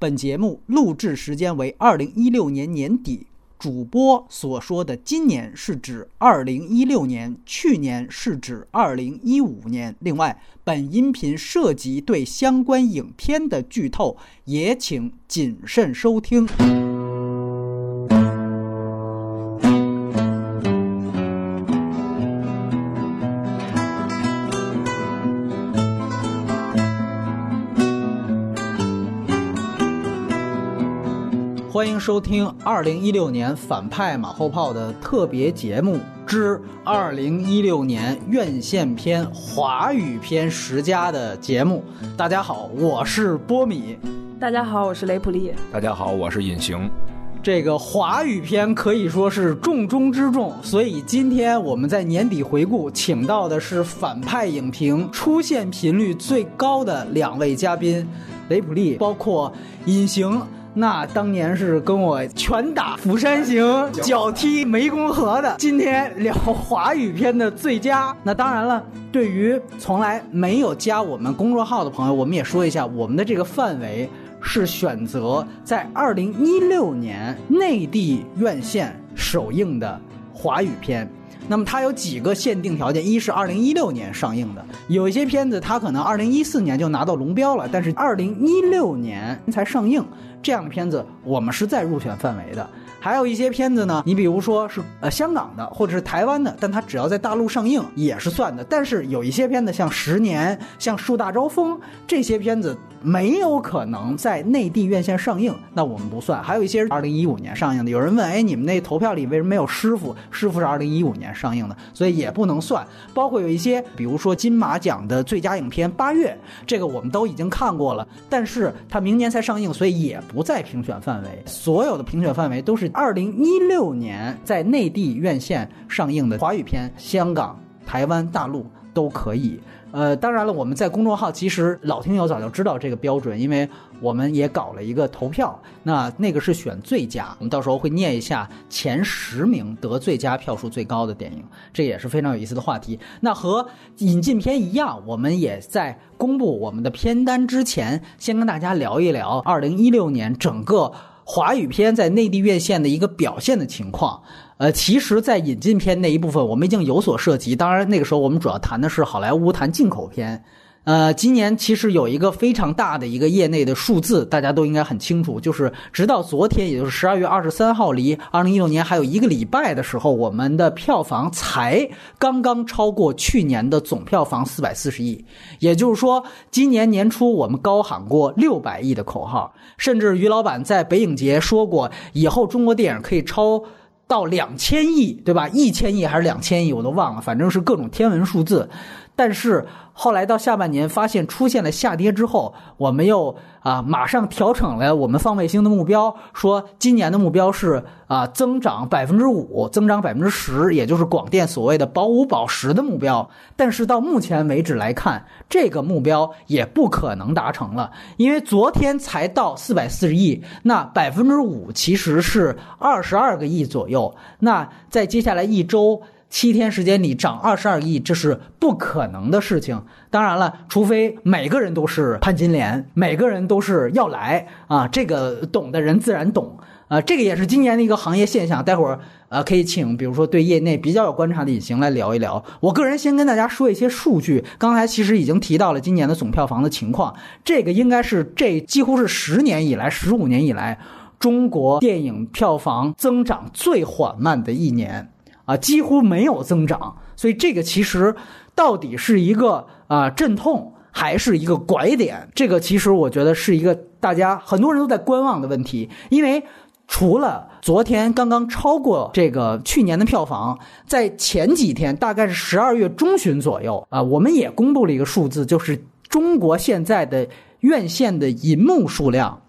本节目录制时间为二零一六年年底。主播所说的今年是指二零一六年，去年是指二零一五年。另外，本音频涉及对相关影片的剧透，也请谨慎收听。收听二零一六年反派马后炮的特别节目之二零一六年院线片华语片十佳的节目。大家好，我是波米。大家好，我是雷普利。大家好，我是隐形。这个华语片可以说是重中之重，所以今天我们在年底回顾，请到的是反派影评出现频率最高的两位嘉宾，雷普利，包括隐形。那当年是跟我拳打釜山行，脚踢湄公河的。今天聊华语片的最佳。那当然了，对于从来没有加我们公众号的朋友，我们也说一下，我们的这个范围是选择在二零一六年内地院线首映的华语片。那么它有几个限定条件，一是二零一六年上映的，有一些片子它可能二零一四年就拿到龙标了，但是二零一六年才上映。这样的片子，我们是在入选范围的。还有一些片子呢，你比如说是呃香港的或者是台湾的，但它只要在大陆上映也是算的。但是有一些片子，像《十年》、像《树大招风》这些片子。没有可能在内地院线上映，那我们不算。还有一些是二零一五年上映的，有人问，哎，你们那投票里为什么没有师傅？师傅是二零一五年上映的，所以也不能算。包括有一些，比如说金马奖的最佳影片《八月》，这个我们都已经看过了，但是它明年才上映，所以也不在评选范围。所有的评选范围都是二零一六年在内地院线上映的华语片，香港、台湾、大陆都可以。呃，当然了，我们在公众号其实老听友早就知道这个标准，因为我们也搞了一个投票，那那个是选最佳，我们到时候会念一下前十名得最佳票数最高的电影，这也是非常有意思的话题。那和引进片一样，我们也在公布我们的片单之前，先跟大家聊一聊二零一六年整个华语片在内地院线的一个表现的情况。呃，其实，在引进片那一部分，我们已经有所涉及。当然，那个时候我们主要谈的是好莱坞谈进口片。呃，今年其实有一个非常大的一个业内的数字，大家都应该很清楚，就是直到昨天，也就是十二月二十三号，离二零一六年还有一个礼拜的时候，我们的票房才刚刚超过去年的总票房四百四十亿。也就是说，今年年初我们高喊过六百亿的口号，甚至于老板在北影节说过，以后中国电影可以超。到两千亿，对吧？一千亿还是两千亿，我都忘了，反正是各种天文数字。但是后来到下半年，发现出现了下跌之后，我们又啊马上调整了我们放卫星的目标，说今年的目标是啊增长百分之五，增长百分之十，也就是广电所谓的保五保十的目标。但是到目前为止来看，这个目标也不可能达成了，因为昨天才到四百四十亿，那百分之五其实是二十二个亿左右。那在接下来一周。七天时间里涨二十二亿，这是不可能的事情。当然了，除非每个人都是潘金莲，每个人都是要来啊，这个懂的人自然懂啊。这个也是今年的一个行业现象。待会儿呃，可以请比如说对业内比较有观察的隐形来聊一聊。我个人先跟大家说一些数据。刚才其实已经提到了今年的总票房的情况，这个应该是这几乎是十年以来、十五年以来中国电影票房增长最缓慢的一年。啊，几乎没有增长，所以这个其实到底是一个啊阵痛，还是一个拐点？这个其实我觉得是一个大家很多人都在观望的问题。因为除了昨天刚刚超过这个去年的票房，在前几天，大概是十二月中旬左右啊，我们也公布了一个数字，就是中国现在的院线的银幕数量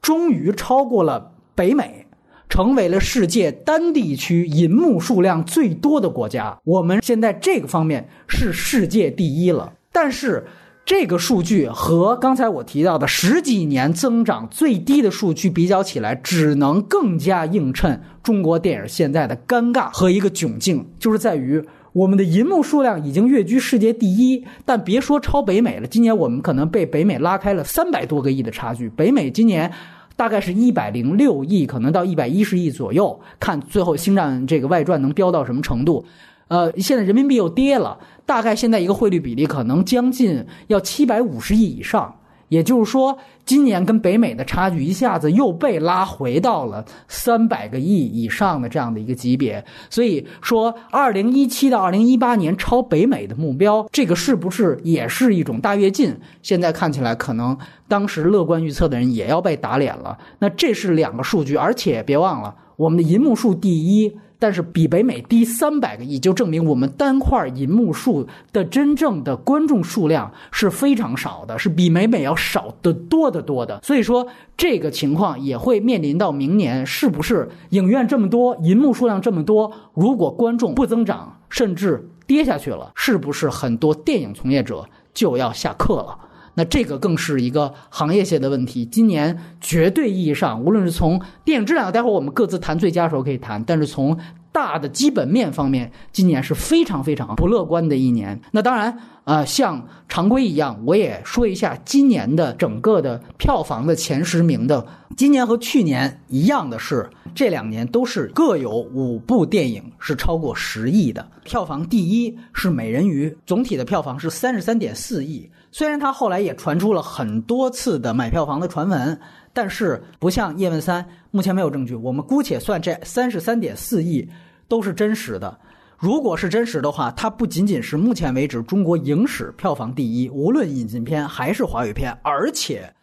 终于超过了北美。成为了世界单地区银幕数量最多的国家，我们现在这个方面是世界第一了。但是，这个数据和刚才我提到的十几年增长最低的数据比较起来，只能更加映衬中国电影现在的尴尬和一个窘境，就是在于我们的银幕数量已经跃居世界第一，但别说超北美了，今年我们可能被北美拉开了三百多个亿的差距。北美今年。大概是一百零六亿，可能到一百一十亿左右，看最后《星战》这个外传能飙到什么程度。呃，现在人民币又跌了，大概现在一个汇率比例可能将近要七百五十亿以上。也就是说，今年跟北美的差距一下子又被拉回到了三百个亿以上的这样的一个级别。所以说，二零一七到二零一八年超北美的目标，这个是不是也是一种大跃进？现在看起来，可能当时乐观预测的人也要被打脸了。那这是两个数据，而且别忘了，我们的银幕数第一。但是比北美低三百个亿，就证明我们单块银幕数的真正的观众数量是非常少的，是比美美要少得多得多的。所以说，这个情况也会面临到明年，是不是影院这么多，银幕数量这么多，如果观众不增长，甚至跌下去了，是不是很多电影从业者就要下课了？那这个更是一个行业性的问题。今年绝对意义上，无论是从电影质量，待会儿我们各自谈最佳的时候可以谈，但是从大的基本面方面，今年是非常非常不乐观的一年。那当然，呃，像常规一样，我也说一下今年的整个的票房的前十名的。今年和去年一样的是，这两年都是各有五部电影是超过十亿的。票房第一是《美人鱼》，总体的票房是三十三点四亿。虽然它后来也传出了很多次的买票房的传闻，但是不像《叶问三》，目前没有证据。我们姑且算这三十三点四亿都是真实的。如果是真实的话，它不仅仅是目前为止中国影史票房第一，无论引进片还是华语片，而且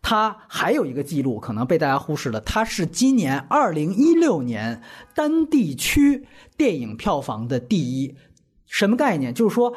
它还有一个记录可能被大家忽视了，它是今年二零一六年单地区电影票房的第一。什么概念？就是说。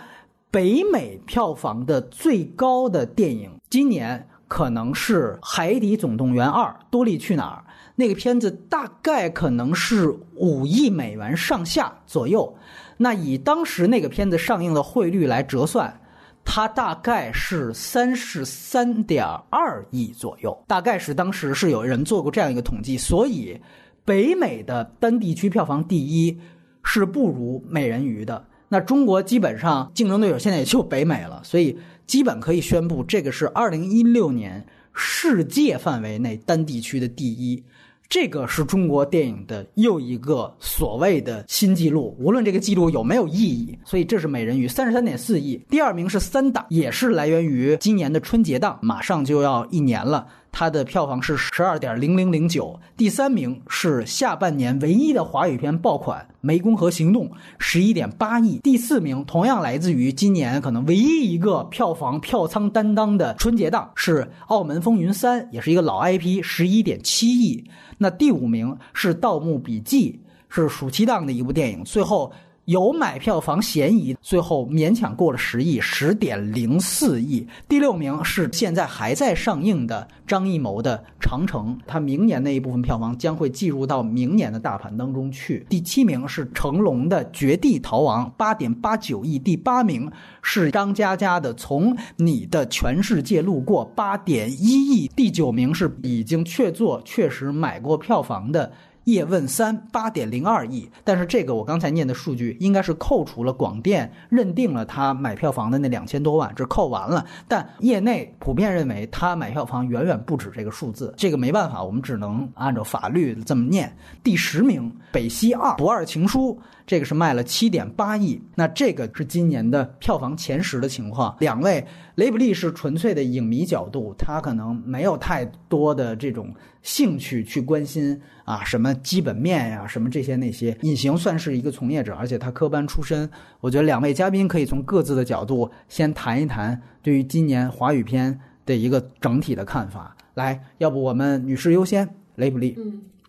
北美票房的最高的电影，今年可能是《海底总动员二：多利去哪儿》那个片子，大概可能是五亿美元上下左右。那以当时那个片子上映的汇率来折算，它大概是三十三点二亿左右。大概是当时是有人做过这样一个统计，所以北美的单地区票房第一是不如《美人鱼》的。那中国基本上竞争对手现在也就北美了，所以基本可以宣布这个是二零一六年世界范围内单地区的第一，这个是中国电影的又一个所谓的新纪录，无论这个记录有没有意义，所以这是美人鱼三十三点四亿，第二名是三打，也是来源于今年的春节档，马上就要一年了。它的票房是十二点零零零九，第三名是下半年唯一的华语片爆款《湄公河行动》，十一点八亿。第四名同样来自于今年可能唯一一个票房票仓担当的春节档是《澳门风云三》，也是一个老 IP，十一点七亿。那第五名是《盗墓笔记》，是暑期档的一部电影，最后。有买票房嫌疑，最后勉强过了十亿，十点零四亿。第六名是现在还在上映的张艺谋的《长城》，他明年那一部分票房将会计入到明年的大盘当中去。第七名是成龙的《绝地逃亡》，八点八九亿。第八名是张嘉佳的《从你的全世界路过》，八点一亿。第九名是已经确做、确实买过票房的。叶问三八点零二亿，但是这个我刚才念的数据应该是扣除了广电认定了他买票房的那两千多万，这扣完了。但业内普遍认为他买票房远远不止这个数字，这个没办法，我们只能按照法律这么念。第十名，北西二不二情书。这个是卖了七点八亿，那这个是今年的票房前十的情况。两位雷普利是纯粹的影迷角度，他可能没有太多的这种兴趣去关心啊什么基本面呀，什么这些那些。隐形算是一个从业者，而且他科班出身。我觉得两位嘉宾可以从各自的角度先谈一谈对于今年华语片的一个整体的看法。来，要不我们女士优先，雷普利。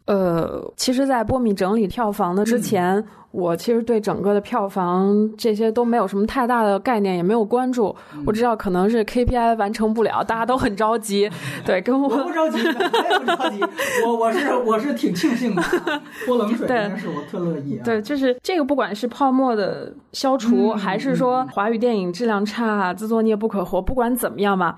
呃，其实，在波米整理票房的之前，我其实对整个的票房这些都没有什么太大的概念，也没有关注。我知道可能是 KPI 完成不了，大家都很着急。对，跟我不着急，我也不着急。我我是我是挺庆幸的，泼冷水但是我特乐意。对，就是这个，不管是泡沫的消除，还是说华语电影质量差、自作孽不可活，不管怎么样吧。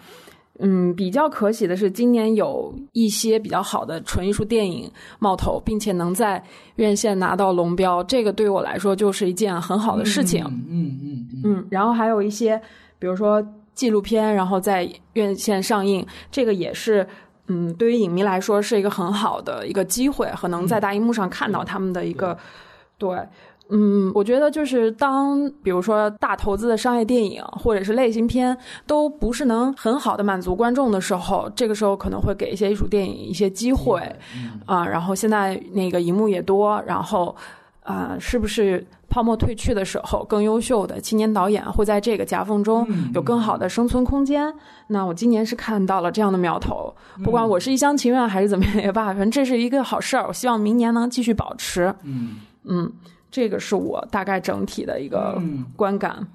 嗯，比较可喜的是，今年有一些比较好的纯艺术电影冒头，并且能在院线拿到龙标，这个对我来说就是一件很好的事情。嗯嗯嗯。然后还有一些，比如说纪录片，然后在院线上映，这个也是嗯，对于影迷来说是一个很好的一个机会，和能在大荧幕上看到他们的一个对。嗯，我觉得就是当比如说大投资的商业电影或者是类型片都不是能很好的满足观众的时候，这个时候可能会给一些艺术电影一些机会啊。然后现在那个荧幕也多，然后啊，是不是泡沫退去的时候，更优秀的青年导演会在这个夹缝中有更好的生存空间？那我今年是看到了这样的苗头。不管我是一厢情愿还是怎么样也罢，反正这是一个好事儿。我希望明年能继续保持。嗯嗯。这个是我大概整体的一个观感。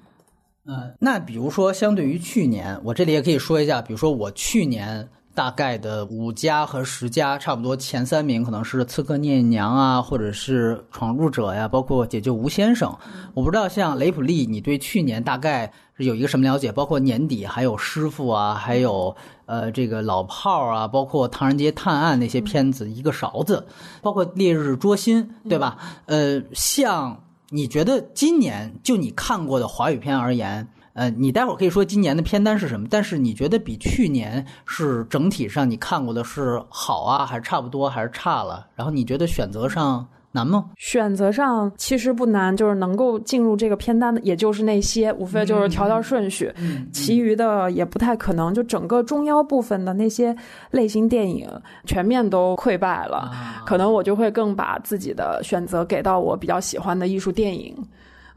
嗯，那比如说，相对于去年，我这里也可以说一下，比如说我去年大概的五家和十家，差不多前三名可能是《刺客聂隐娘》啊，或者是《闯入者》呀，包括《解救吴先生》。我不知道像雷普利，你对去年大概有一个什么了解？包括年底还有《师傅》啊，还有。呃，这个老炮儿啊，包括《唐人街探案》那些片子，一个勺子，包括《烈日灼心》，对吧？呃，像你觉得今年就你看过的华语片而言，呃，你待会儿可以说今年的片单是什么？但是你觉得比去年是整体上你看过的是好啊，还是差不多，还是差了？然后你觉得选择上？难吗？选择上其实不难，就是能够进入这个片单的，也就是那些，无非就是调调顺序，其余的也不太可能。就整个中腰部分的那些类型电影，全面都溃败了，可能我就会更把自己的选择给到我比较喜欢的艺术电影。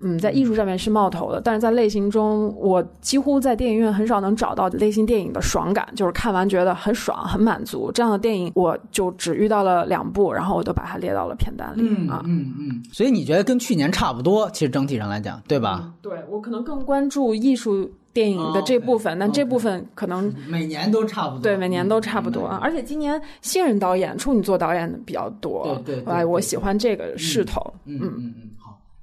嗯，在艺术上面是冒头的，但是在类型中，我几乎在电影院很少能找到类型电影的爽感，就是看完觉得很爽、很满足这样的电影，我就只遇到了两部，然后我都把它列到了片单里啊。嗯嗯，所以你觉得跟去年差不多？其实整体上来讲，对吧？对我可能更关注艺术电影的这部分，但这部分可能 每年都差不多。对，每年都差不多，而且今年新人导演、处女座导演比较多。对对，哎，我喜欢这个势头。嗯嗯嗯，好，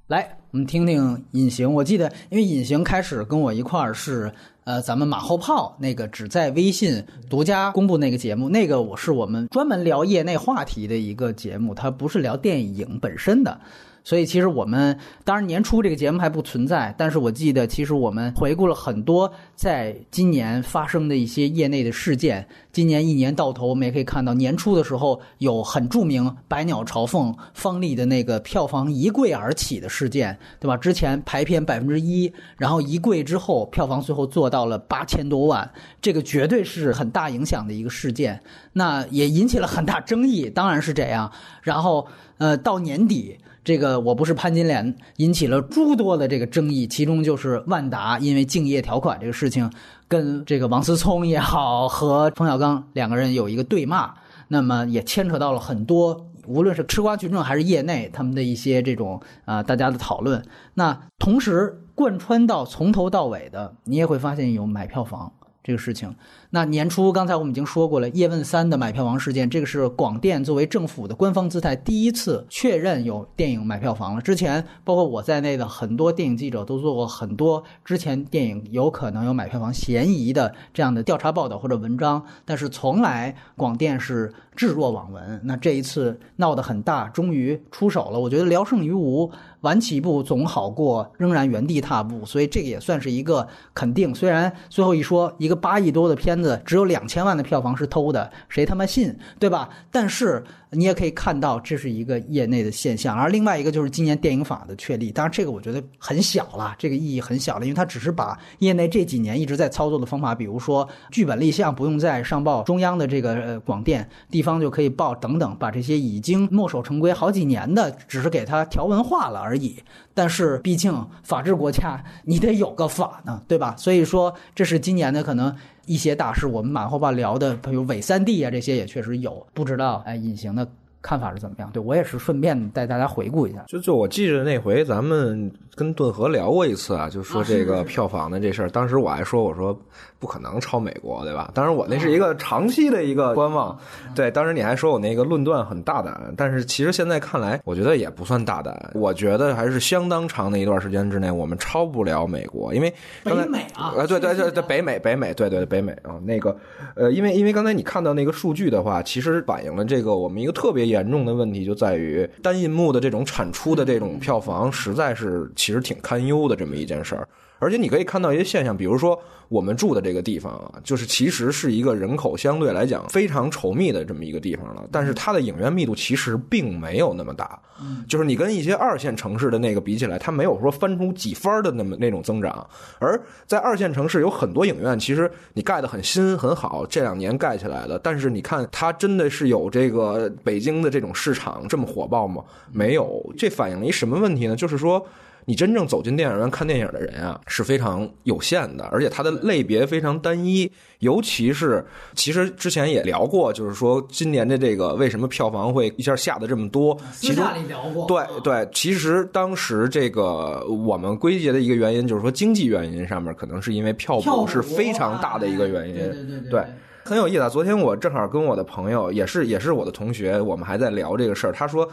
来。我们听听隐形，我记得，因为隐形开始跟我一块儿是，呃，咱们马后炮那个只在微信独家公布那个节目，那个我是我们专门聊业内话题的一个节目，它不是聊电影本身的。所以其实我们当然年初这个节目还不存在，但是我记得其实我们回顾了很多在今年发生的一些业内的事件。今年一年到头，我们也可以看到年初的时候有很著名《百鸟朝凤》方丽的那个票房一跪而起的事件，对吧？之前排片百分之一，然后一跪之后票房最后做到了八千多万，这个绝对是很大影响的一个事件。那也引起了很大争议，当然是这样。然后呃，到年底。这个我不是潘金莲，引起了诸多的这个争议，其中就是万达因为竞业条款这个事情，跟这个王思聪也好和冯小刚两个人有一个对骂，那么也牵扯到了很多，无论是吃瓜群众还是业内他们的一些这种啊大家的讨论。那同时贯穿到从头到尾的，你也会发现有买票房这个事情。那年初，刚才我们已经说过了，《叶问三》的买票房事件，这个是广电作为政府的官方姿态第一次确认有电影买票房了。之前，包括我在内的很多电影记者都做过很多之前电影有可能有买票房嫌疑的这样的调查报道或者文章，但是从来广电是置若罔闻。那这一次闹得很大，终于出手了。我觉得聊胜于无，晚起步总好过仍然原地踏步，所以这个也算是一个肯定。虽然最后一说一个八亿多的片。子只有两千万的票房是偷的，谁他妈信，对吧？但是。你也可以看到，这是一个业内的现象，而另外一个就是今年电影法的确立。当然，这个我觉得很小了，这个意义很小了，因为它只是把业内这几年一直在操作的方法，比如说剧本立项不用再上报中央的这个呃广电，地方就可以报等等，把这些已经墨守成规好几年的，只是给它条文化了而已。但是，毕竟法治国家，你得有个法呢，对吧？所以说，这是今年的可能一些大事。我们马后炮聊的，比如伪三 D 啊，这些也确实有，不知道哎，隐形。的看法是怎么样？对我也是顺便带大家回顾一下。就就我记着那回咱们跟顿河聊过一次啊，就说这个票房的这事儿。当时我还说，我说。不可能超美国，对吧？当然，我那是一个长期的一个观望。对，当时你还说我那个论断很大胆，但是其实现在看来，我觉得也不算大胆。我觉得还是相当长的一段时间之内，我们超不了美国，因为北美啊，呃，对对对对，北美北美，对对北美啊，那个呃，因为因为刚才你看到那个数据的话，其实反映了这个我们一个特别严。严重的问题就在于单银幕的这种产出的这种票房，实在是其实挺堪忧的这么一件事儿。而且你可以看到一些现象，比如说我们住的这个地方啊，就是其实是一个人口相对来讲非常稠密的这么一个地方了，但是它的影院密度其实并没有那么大，就是你跟一些二线城市的那个比起来，它没有说翻出几番的那么那种增长。而在二线城市有很多影院，其实你盖得很新很好，这两年盖起来的，但是你看它真的是有这个北京的这种市场这么火爆吗？没有，这反映了一什么问题呢？就是说。你真正走进电影院看电影的人啊，是非常有限的，而且它的类别非常单一。尤其是，其实之前也聊过，就是说今年的这个为什么票房会一下下的这么多？私下里聊过。对对，其实当时这个我们归结的一个原因，就是说经济原因上面可能是因为票补是非常大的一个原因。对对对对，很有意思啊！昨天我正好跟我的朋友，也是也是我的同学，我们还在聊这个事儿。他说。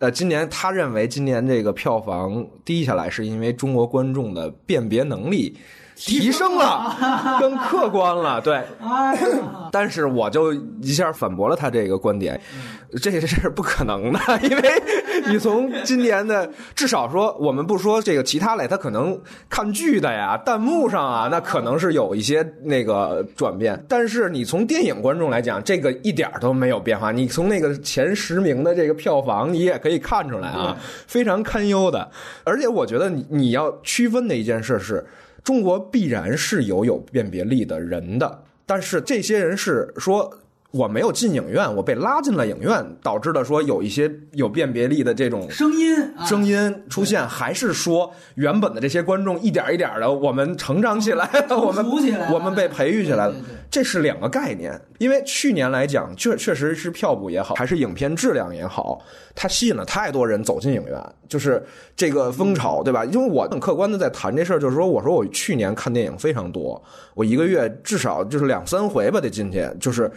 呃，今年他认为今年这个票房低下来，是因为中国观众的辨别能力。提升了，更客观了，对。但是我就一下反驳了他这个观点，这是不可能的，因为你从今年的至少说，我们不说这个其他类，他可能看剧的呀，弹幕上啊，那可能是有一些那个转变。但是你从电影观众来讲，这个一点都没有变化。你从那个前十名的这个票房，你也可以看出来啊，非常堪忧的。而且我觉得你你要区分的一件事是。中国必然是有有辨别力的人的，但是这些人是说我没有进影院，我被拉进了影院，导致的说有一些有辨别力的这种声音声音出现，还是说原本的这些观众一点一点的我们成长起来了，我们我们被培育起来了。这是两个概念，因为去年来讲，确确实是票补也好，还是影片质量也好，它吸引了太多人走进影院，就是这个风潮，对吧？因为我很客观的在谈这事儿，就是说，我说我去年看电影非常多，我一个月至少就是两三回吧得进去，就是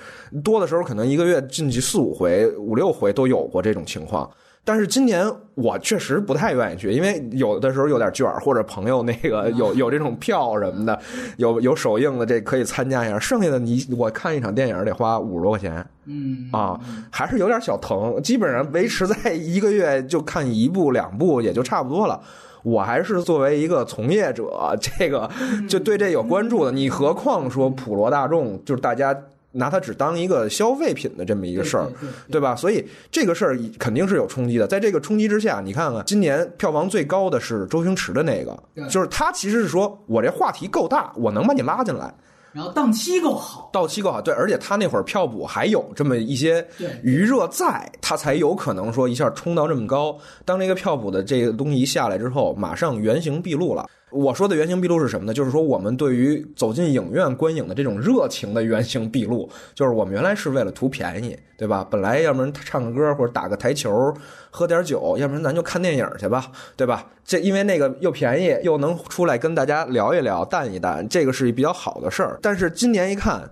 多的时候可能一个月进去四五回、五六回都有过这种情况。但是今年我确实不太愿意去，因为有的时候有点券或者朋友那个有有这种票什么的，有有首映的这可以参加一下。剩下的你我看一场电影得花五十多块钱，嗯啊，还是有点小疼。基本上维持在一个月就看一部两部也就差不多了。我还是作为一个从业者，这个就对这有关注的。你何况说普罗大众，就是大家。拿它只当一个消费品的这么一个事儿，对吧？所以这个事儿肯定是有冲击的。在这个冲击之下，你看看今年票房最高的是周星驰的那个，就是他其实是说我这话题够大，我能把你拉进来，然后档期够好，档期够好，对，而且他那会儿票补还有这么一些余热在，他才有可能说一下冲到这么高。当这个票补的这个东西一下来之后，马上原形毕露了。我说的原形毕露是什么呢？就是说，我们对于走进影院观影的这种热情的原形毕露，就是我们原来是为了图便宜，对吧？本来要不然唱个歌或者打个台球，喝点酒，要不然咱就看电影去吧，对吧？这因为那个又便宜，又能出来跟大家聊一聊、淡一淡，这个是比较好的事儿。但是今年一看。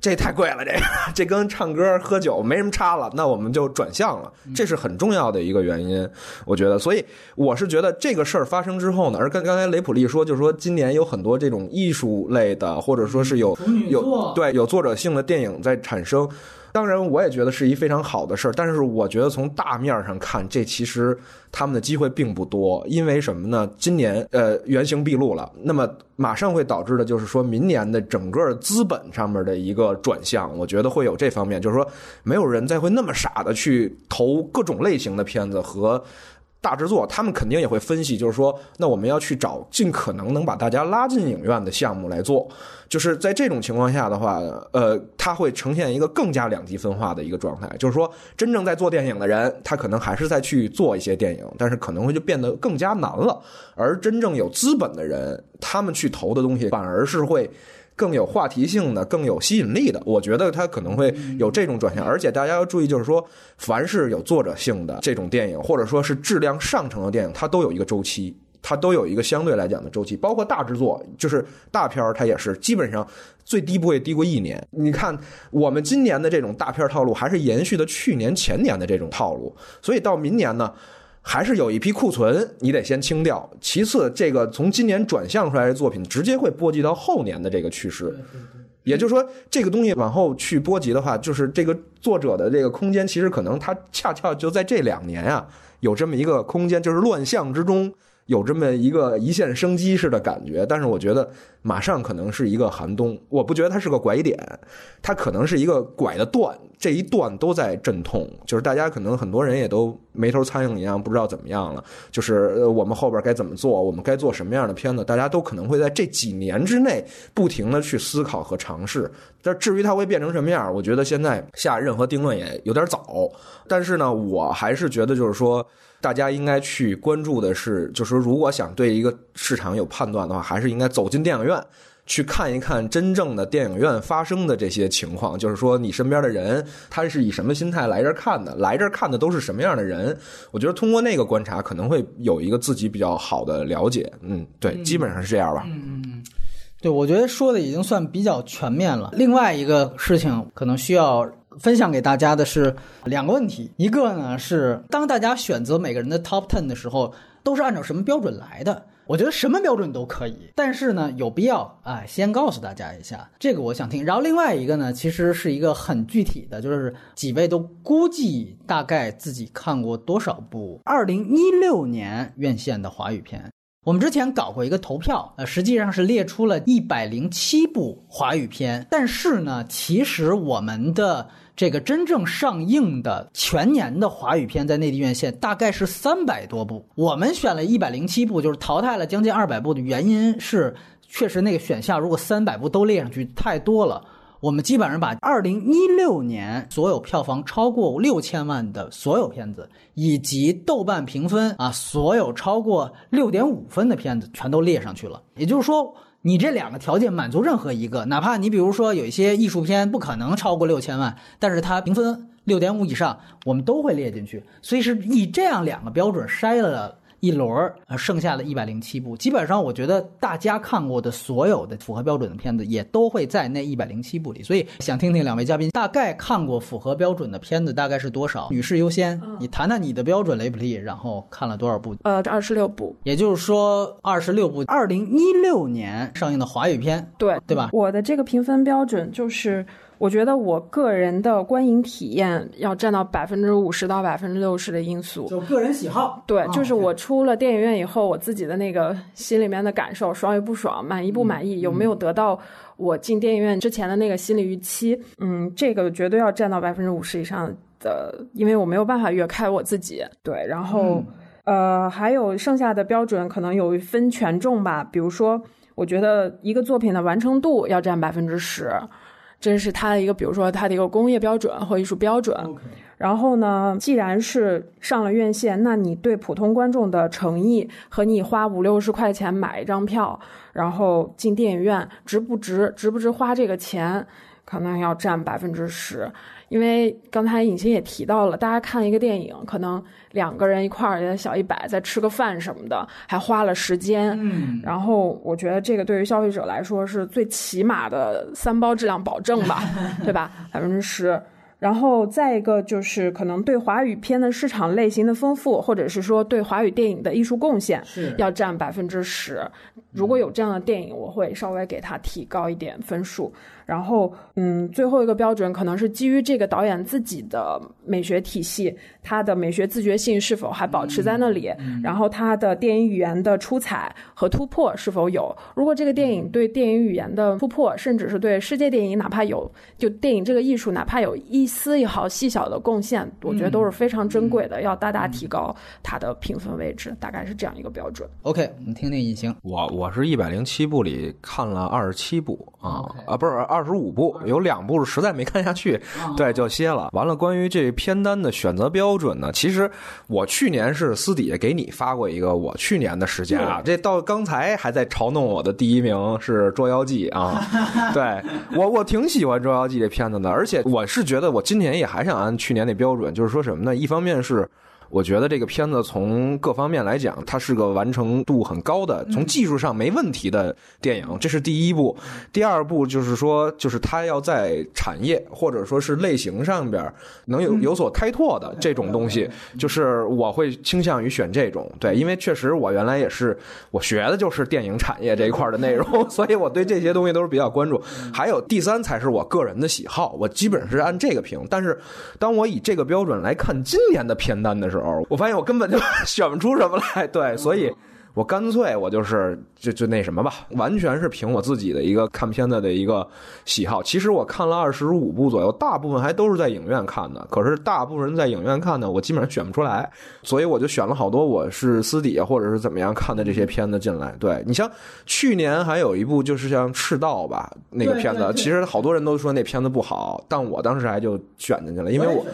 这太贵了，这个 这跟唱歌喝酒没什么差了，那我们就转向了，这是很重要的一个原因，我觉得。所以我是觉得这个事儿发生之后呢，而刚刚才雷普利说，就是说今年有很多这种艺术类的，或者说是有有对有作者性的电影在产生。当然，我也觉得是一非常好的事儿，但是我觉得从大面上看，这其实他们的机会并不多。因为什么呢？今年呃原形毕露了，那么马上会导致的就是说明年的整个资本上面的一个转向，我觉得会有这方面，就是说没有人再会那么傻的去投各种类型的片子和。大制作，他们肯定也会分析，就是说，那我们要去找尽可能能把大家拉进影院的项目来做。就是在这种情况下的话，呃，它会呈现一个更加两极分化的一个状态。就是说，真正在做电影的人，他可能还是在去做一些电影，但是可能会就变得更加难了。而真正有资本的人，他们去投的东西，反而是会。更有话题性的、更有吸引力的，我觉得它可能会有这种转向。而且大家要注意，就是说，凡是有作者性的这种电影，或者说是质量上乘的电影，它都有一个周期，它都有一个相对来讲的周期。包括大制作，就是大片儿，它也是基本上最低不会低过一年。你看，我们今年的这种大片套路，还是延续的去年前年的这种套路，所以到明年呢？还是有一批库存，你得先清掉。其次，这个从今年转向出来的作品，直接会波及到后年的这个趋势。也就是说，这个东西往后去波及的话，就是这个作者的这个空间，其实可能他恰恰就在这两年啊，有这么一个空间，就是乱象之中。有这么一个一线生机似的感觉，但是我觉得马上可能是一个寒冬。我不觉得它是个拐点，它可能是一个拐的段，这一段都在阵痛。就是大家可能很多人也都没头苍蝇一样，不知道怎么样了。就是我们后边该怎么做，我们该做什么样的片子，大家都可能会在这几年之内不停的去思考和尝试。但至于它会变成什么样，我觉得现在下任何定论也有点早。但是呢，我还是觉得就是说。大家应该去关注的是，就是说，如果想对一个市场有判断的话，还是应该走进电影院去看一看真正的电影院发生的这些情况。就是说，你身边的人他是以什么心态来这儿看的？来这儿看的都是什么样的人？我觉得通过那个观察，可能会有一个自己比较好的了解。嗯，对，基本上是这样吧。嗯嗯嗯，对，我觉得说的已经算比较全面了。另外一个事情，可能需要。分享给大家的是两个问题，一个呢是当大家选择每个人的 top ten 的时候，都是按照什么标准来的？我觉得什么标准都可以，但是呢有必要哎先告诉大家一下，这个我想听。然后另外一个呢，其实是一个很具体的，就是几位都估计大概自己看过多少部二零一六年院线的华语片。我们之前搞过一个投票，呃，实际上是列出了一百零七部华语片，但是呢，其实我们的这个真正上映的全年的华语片在内地院线大概是三百多部，我们选了一百零七部，就是淘汰了将近二百部的原因是，确实那个选项如果三百部都列上去太多了。我们基本上把二零一六年所有票房超过六千万的所有片子，以及豆瓣评分啊所有超过六点五分的片子全都列上去了。也就是说，你这两个条件满足任何一个，哪怕你比如说有一些艺术片不可能超过六千万，但是它评分六点五以上，我们都会列进去。所以是以这样两个标准筛了。一轮儿，呃，剩下的一百零七部，基本上我觉得大家看过的所有的符合标准的片子，也都会在那一百零七部里。所以想听听两位嘉宾大概看过符合标准的片子大概是多少？女士优先，你谈谈你的标准雷普利，然后看了多少部？呃，二十六部，也就是说二十六部，二零一六年上映的华语片，对对吧？我的这个评分标准就是。我觉得我个人的观影体验要占到百分之五十到百分之六十的因素，就个人喜好。对，就是我出了电影院以后，我自己的那个心里面的感受，爽与不爽，满意不满意，有没有得到我进电影院之前的那个心理预期？嗯，这个绝对要占到百分之五十以上的，因为我没有办法越开我自己。对，然后呃，还有剩下的标准可能有分权重吧，比如说，我觉得一个作品的完成度要占百分之十。这是它的一个，比如说它的一个工业标准或艺术标准。然后呢，既然是上了院线，那你对普通观众的诚意和你花五六十块钱买一张票，然后进电影院，值不值？值不值花这个钱？可能要占百分之十。因为刚才尹欣也提到了，大家看一个电影，可能两个人一块儿也小一百，再吃个饭什么的，还花了时间。嗯，然后我觉得这个对于消费者来说是最起码的三包质量保证吧，对吧？百分之十。然后再一个就是可能对华语片的市场类型的丰富，或者是说对华语电影的艺术贡献，是要占百分之十。如果有这样的电影，我会稍微给它提高一点分数。然后，嗯，最后一个标准可能是基于这个导演自己的美学体系，他的美学自觉性是否还保持在那里，然后他的电影语言的出彩和突破是否有。如果这个电影对电影语言的突破，甚至是对世界电影哪怕有就电影这个艺术哪怕有一丝一毫细小的贡献，我觉得都是非常珍贵的，要大大提高它的评分位置，大概是这样一个标准。OK，我们听听隐形，我我是一百零七部里看了二十七部啊啊，不是二。二十五部，有两部实在没看下去，对，就歇了。完了，关于这片单的选择标准呢，其实我去年是私底下给你发过一个我去年的时间啊，这到刚才还在嘲弄我的第一名是《捉妖记》啊，对我我挺喜欢《捉妖记》这片子的，而且我是觉得我今年也还想按去年那标准，就是说什么呢？一方面是。我觉得这个片子从各方面来讲，它是个完成度很高的，从技术上没问题的电影，这是第一部。第二部就是说，就是它要在产业或者说是类型上边能有有所开拓的这种东西，就是我会倾向于选这种。对，因为确实我原来也是我学的就是电影产业这一块的内容，所以我对这些东西都是比较关注。还有第三才是我个人的喜好，我基本是按这个评。但是当我以这个标准来看今年的片单的时候，我发现我根本就 选不出什么来。对，所以。我干脆我就是就就那什么吧，完全是凭我自己的一个看片子的一个喜好。其实我看了二十五部左右，大部分还都是在影院看的。可是大部分人在影院看的，我基本上选不出来，所以我就选了好多我是私底下或者是怎么样看的这些片子进来。对你像去年还有一部就是像《赤道》吧，那个片子，其实好多人都说那片子不好，但我当时还就选进去了，因为我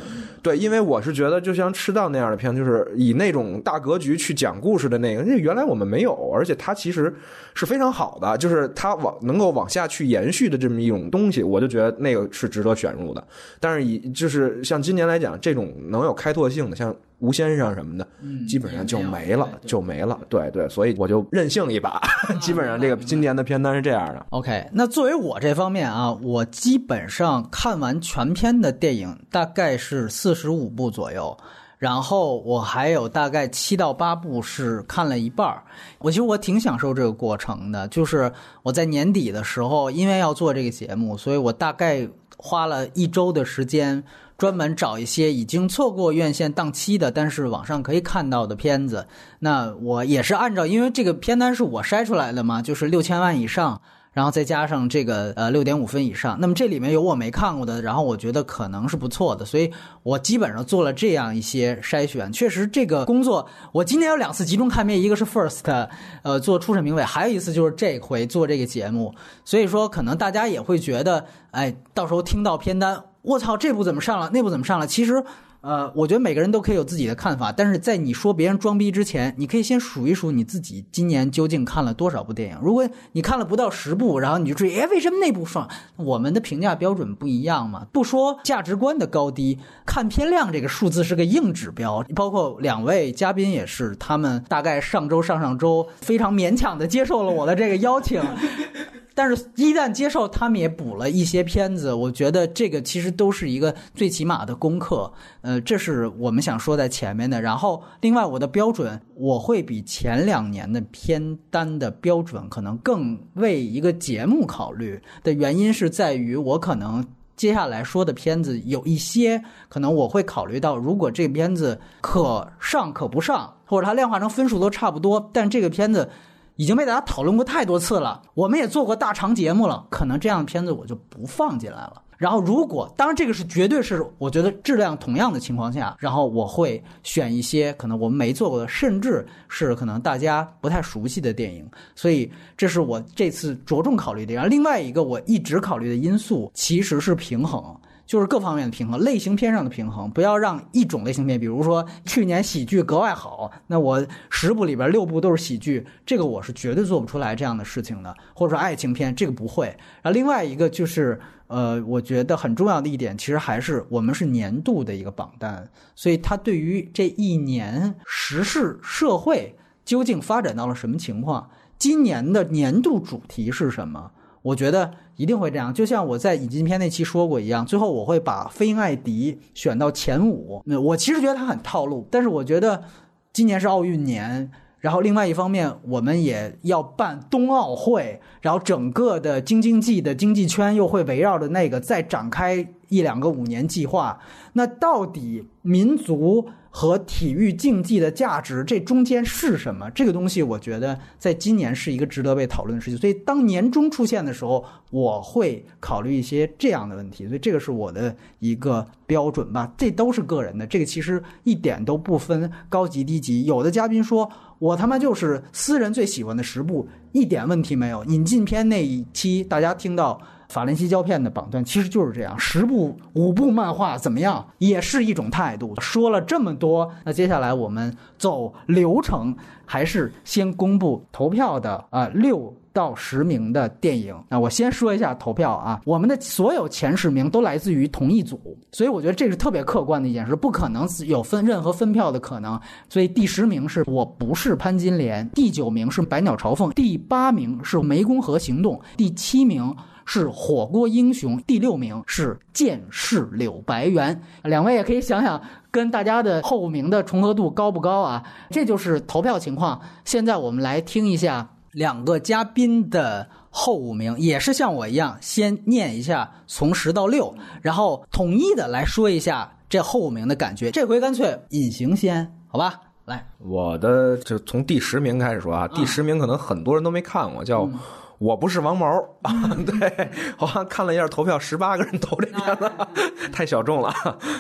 对，因为我是觉得就像《赤道》那样的片，就是以那种大格局去讲故事的那个，那原来。我们没有，而且它其实是非常好的，就是它往能够往下去延续的这么一种东西，我就觉得那个是值得选入的。但是以就是像今年来讲，这种能有开拓性的，像吴先生什么的，基本上就没了，就没了。对对，所以我就任性一把，基本上这个今年的片单是这样的。OK，那作为我这方面啊，我基本上看完全片的电影大概是四十五部左右。然后我还有大概七到八部是看了一半儿，我其实我挺享受这个过程的。就是我在年底的时候，因为要做这个节目，所以我大概花了一周的时间，专门找一些已经错过院线档期的，但是网上可以看到的片子。那我也是按照，因为这个片单是我筛出来的嘛，就是六千万以上。然后再加上这个呃六点五分以上，那么这里面有我没看过的，然后我觉得可能是不错的，所以我基本上做了这样一些筛选。确实这个工作，我今年有两次集中看片，一个是 First，呃做初审评委，还有一次就是这回做这个节目。所以说可能大家也会觉得，哎，到时候听到片单，我操，这部怎么上了，那部怎么上了？其实。呃，我觉得每个人都可以有自己的看法，但是在你说别人装逼之前，你可以先数一数你自己今年究竟看了多少部电影。如果你看了不到十部，然后你就追，哎，为什么那部放？我们的评价标准不一样嘛。不说价值观的高低，看片量这个数字是个硬指标。包括两位嘉宾也是，他们大概上周、上上周非常勉强的接受了我的这个邀请。但是，一旦接受，他们也补了一些片子。我觉得这个其实都是一个最起码的功课。呃，这是我们想说在前面的。然后，另外我的标准，我会比前两年的片单的标准可能更为一个节目考虑的原因是在于，我可能接下来说的片子有一些可能我会考虑到，如果这个片子可上可不上，或者它量化成分数都差不多，但这个片子。已经被大家讨论过太多次了，我们也做过大长节目了，可能这样的片子我就不放进来了。然后，如果当然这个是绝对是我觉得质量同样的情况下，然后我会选一些可能我们没做过的，甚至是可能大家不太熟悉的电影。所以，这是我这次着重考虑的。然后，另外一个我一直考虑的因素其实是平衡。就是各方面的平衡，类型片上的平衡，不要让一种类型片，比如说去年喜剧格外好，那我十部里边六部都是喜剧，这个我是绝对做不出来这样的事情的。或者说爱情片，这个不会。然后另外一个就是，呃，我觉得很重要的一点，其实还是我们是年度的一个榜单，所以它对于这一年时事社会究竟发展到了什么情况，今年的年度主题是什么？我觉得一定会这样，就像我在引进片那期说过一样，最后我会把飞鹰艾迪选到前五。我其实觉得他很套路，但是我觉得今年是奥运年，然后另外一方面我们也要办冬奥会，然后整个的京津冀的经济圈又会围绕着那个再展开一两个五年计划。那到底民族？和体育竞技的价值，这中间是什么？这个东西，我觉得在今年是一个值得被讨论的事情。所以，当年终出现的时候，我会考虑一些这样的问题。所以，这个是我的一个标准吧。这都是个人的，这个其实一点都不分高级低级。有的嘉宾说我他妈就是私人最喜欢的十部，一点问题没有。引进片那一期，大家听到。法兰西胶片的榜单其实就是这样，十部五部漫画怎么样，也是一种态度。说了这么多，那接下来我们走流程，还是先公布投票的啊六。到十名的电影。那我先说一下投票啊，我们的所有前十名都来自于同一组，所以我觉得这是特别客观的一件事，不可能有分任何分票的可能。所以第十名是我不是潘金莲，第九名是百鸟朝凤，第八名是湄公河行动，第七名。是火锅英雄，第六名是剑士柳白猿。两位也可以想想，跟大家的后五名的重合度高不高啊？这就是投票情况。现在我们来听一下两个嘉宾的后五名，也是像我一样，先念一下从十到六，然后统一的来说一下这后五名的感觉。这回干脆隐形先，好吧？来，我的就从第十名开始说啊，第十名可能很多人都没看过，叫。我不是王毛啊，对，好像看了一下投票，十八个人投这边了，太小众了。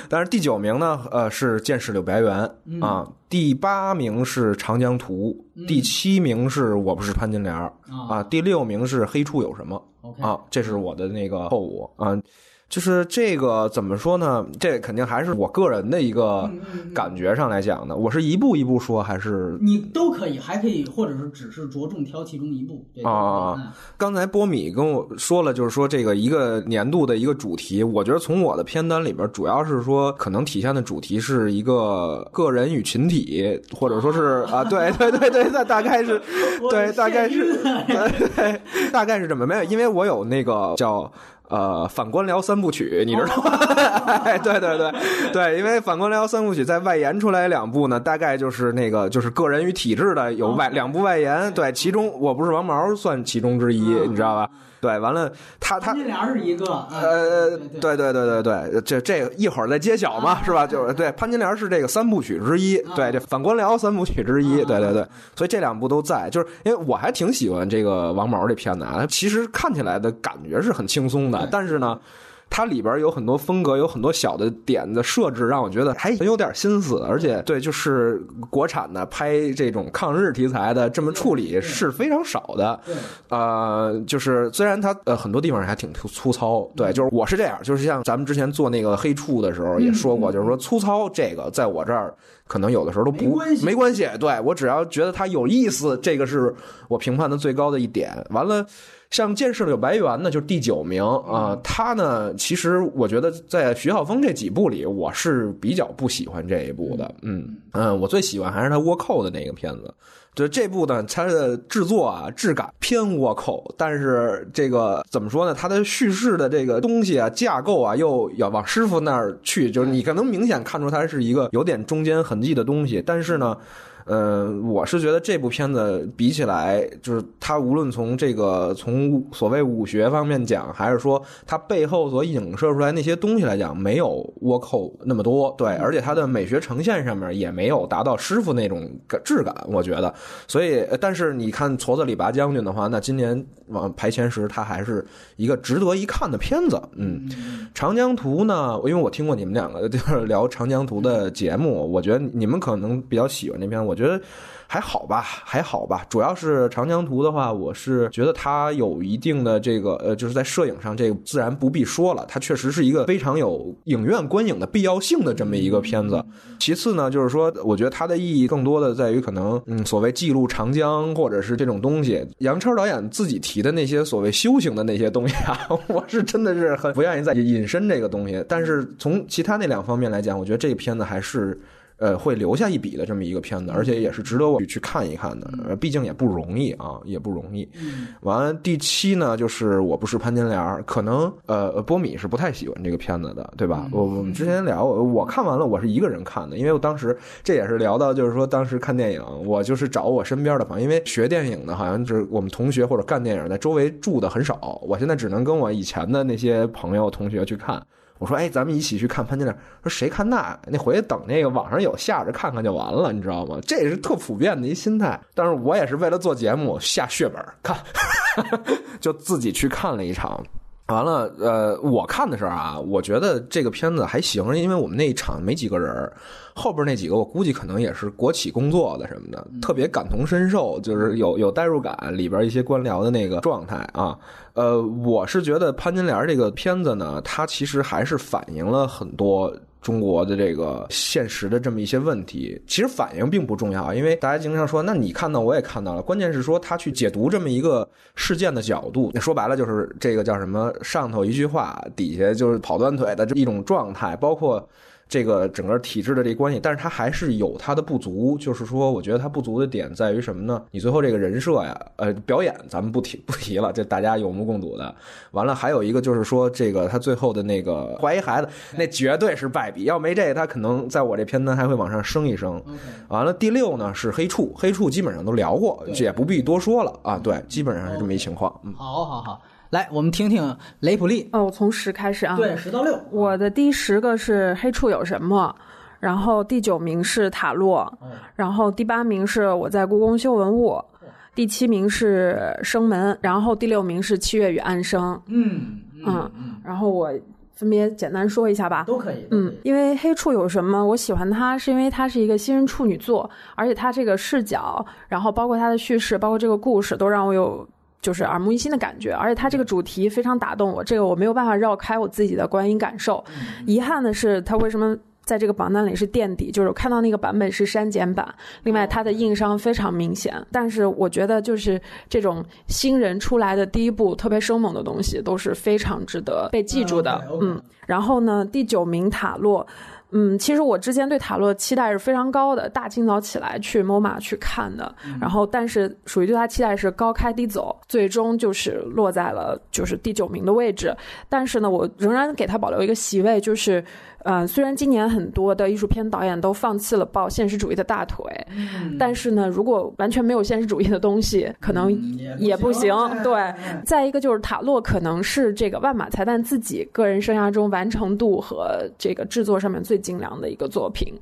但是第九名呢，呃，是《剑士柳白猿》啊，第八名是《长江图》，第七名是我不是潘金莲啊，第六名是《黑处有什么》啊，这是我的那个后五。啊。就是这个怎么说呢？这肯定还是我个人的一个感觉上来讲的。我是一步一步说，还是你都可以，还可以，或者是只是着重挑其中一步啊？刚才波米跟我说了，就是说这个一个年度的一个主题，我觉得从我的片单里边，主要是说可能体现的主题是一个个人与群体，或者说是啊，对对对对，那大概是对，大概是对，大概是这么没有，因为我有那个叫。呃，反官僚三部曲，你知道吗？对对对。对，因为反官僚三部曲在外延出来两部呢，大概就是那个就是个人与体制的有外两部外延，对，其中我不是王毛算其中之一，你知道吧？对，完了，他他潘金莲是一个，呃，对对对。对对，这这一会儿再揭晓嘛，是吧？就是对，潘金莲是这个三部曲之一，对，这反官僚三部曲之一，对对对，所以这两部都在，就是因为我还挺喜欢这个王毛这片子啊，其实看起来的感觉是很轻松的，但是呢。它里边有很多风格，有很多小的点的设置，让我觉得还很有点心思。而且，对，就是国产的拍这种抗日题材的这么处理是非常少的。呃，就是虽然它呃很多地方还挺粗糙，对，就是我是这样，就是像咱们之前做那个黑处的时候也说过，就是说粗糙这个在我这儿可能有的时候都不没关系。对我只要觉得它有意思，这个是我评判的最高的一点。完了。像《剑士柳白猿》呢，就是第九名啊。他呢，其实我觉得在徐浩峰这几部里，我是比较不喜欢这一部的。嗯嗯，我最喜欢还是他倭寇的那个片子。就这部呢，它的制作啊，质感偏倭寇，但是这个怎么说呢？它的叙事的这个东西啊，架构啊，又要往师傅那儿去，就是你可能明显看出它是一个有点中间痕迹的东西，但是呢。嗯，我是觉得这部片子比起来，就是它无论从这个从所谓武学方面讲，还是说它背后所影射出来那些东西来讲，没有倭寇那么多。对，而且它的美学呈现上面也没有达到师傅那种质感，我觉得。所以，但是你看矬子里拔将军的话，那今年往排前十，它还是一个值得一看的片子。嗯，长江图呢，因为我听过你们两个就是聊长江图的节目，我觉得你们可能比较喜欢这篇，我。觉得还好吧，还好吧。主要是长江图的话，我是觉得它有一定的这个呃，就是在摄影上，这个自然不必说了，它确实是一个非常有影院观影的必要性的这么一个片子。其次呢，就是说，我觉得它的意义更多的在于可能，嗯，所谓记录长江或者是这种东西。杨超导演自己提的那些所谓修行的那些东西啊，我是真的是很不愿意再引申这个东西。但是从其他那两方面来讲，我觉得这个片子还是。呃，会留下一笔的这么一个片子，而且也是值得我去看一看的。呃，毕竟也不容易啊，也不容易。完，第七呢，就是我不是潘金莲，可能呃，波米是不太喜欢这个片子的，对吧？我我们之前聊，我看完了，我是一个人看的，因为我当时这也是聊到，就是说当时看电影，我就是找我身边的朋友，因为学电影的，好像就是我们同学或者干电影在周围住的很少，我现在只能跟我以前的那些朋友同学去看。我说，哎，咱们一起去看潘金莲。说谁看那？那回去等那个网上有下着看看就完了，你知道吗？这也是特普遍的一心态。但是我也是为了做节目下血本看，就自己去看了一场。完了，呃，我看的时候啊，我觉得这个片子还行，因为我们那一场没几个人后边那几个我估计可能也是国企工作的什么的，特别感同身受，就是有有代入感，里边一些官僚的那个状态啊。呃，我是觉得潘金莲这个片子呢，它其实还是反映了很多。中国的这个现实的这么一些问题。其实反应并不重要，因为大家经常说，那你看到我也看到了，关键是说他去解读这么一个事件的角度。那说白了就是这个叫什么？上头一句话，底下就是跑断腿的这一种状态，包括。这个整个体制的这关系，但是它还是有它的不足，就是说，我觉得它不足的点在于什么呢？你最后这个人设呀，呃，表演咱们不提不提了，这大家有目共睹的。完了，还有一个就是说，这个他最后的那个怀疑孩子，那绝对是败笔，要没这个，他可能在我这片单还会往上升一升。完了，第六呢是黑处，黑处基本上都聊过，也不必多说了啊。对，基本上是这么一情况。嗯，好好好。来，我们听听雷普利。哦，我从十开始啊。对，十到六。我的第十个是黑处有什么，然后第九名是塔洛，然后第八名是我在故宫修文物，第七名是生门，然后第六名是七月与安生。嗯嗯，然后我分别简单说一下吧。都可以。嗯，因为黑处有什么，我喜欢它是因为它是一个新人处女座，而且它这个视角，然后包括它的叙事，包括这个故事，都让我有。就是耳目一新的感觉，而且它这个主题非常打动我，这个我没有办法绕开我自己的观影感受。遗憾的是，它为什么在这个榜单里是垫底？就是看到那个版本是删减版，另外它的硬伤非常明显。但是我觉得，就是这种新人出来的第一部特别生猛的东西，都是非常值得被记住的。嗯，然后呢，第九名塔洛。嗯，其实我之前对塔洛期待是非常高的，大清早起来去 MoMA 去看的，然后但是属于对他期待是高开低走，最终就是落在了就是第九名的位置，但是呢，我仍然给他保留一个席位，就是。呃，虽然今年很多的艺术片导演都放弃了抱现实主义的大腿，但是呢，如果完全没有现实主义的东西，可能也不行。对，再一个就是塔洛可能是这个万马才旦自己个人生涯中完成度和这个制作上面最精良的一个作品。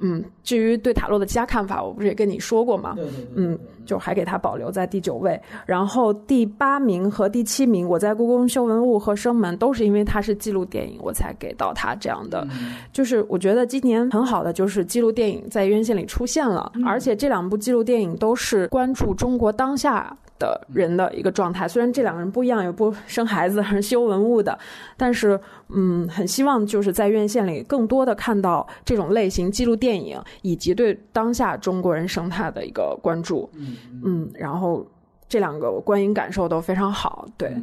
嗯，至于对塔洛的其他看法，我不是也跟你说过吗？嗯，就还给它保留在第九位。然后第八名和第七名，我在故宫修文物和生门都是因为它是记录电影，我才给到它这样的。就是我觉得今年很好的就是记录电影在院线里出现了，而且这两部记录电影都是关注中国当下的人的一个状态。虽然这两个人不一样，也不生孩子，是修文物的，但是嗯，很希望就是在院线里更多的看到这种类型记录电影，以及对当下中国人生态的一个关注。嗯，然后这两个观影感受都非常好，对。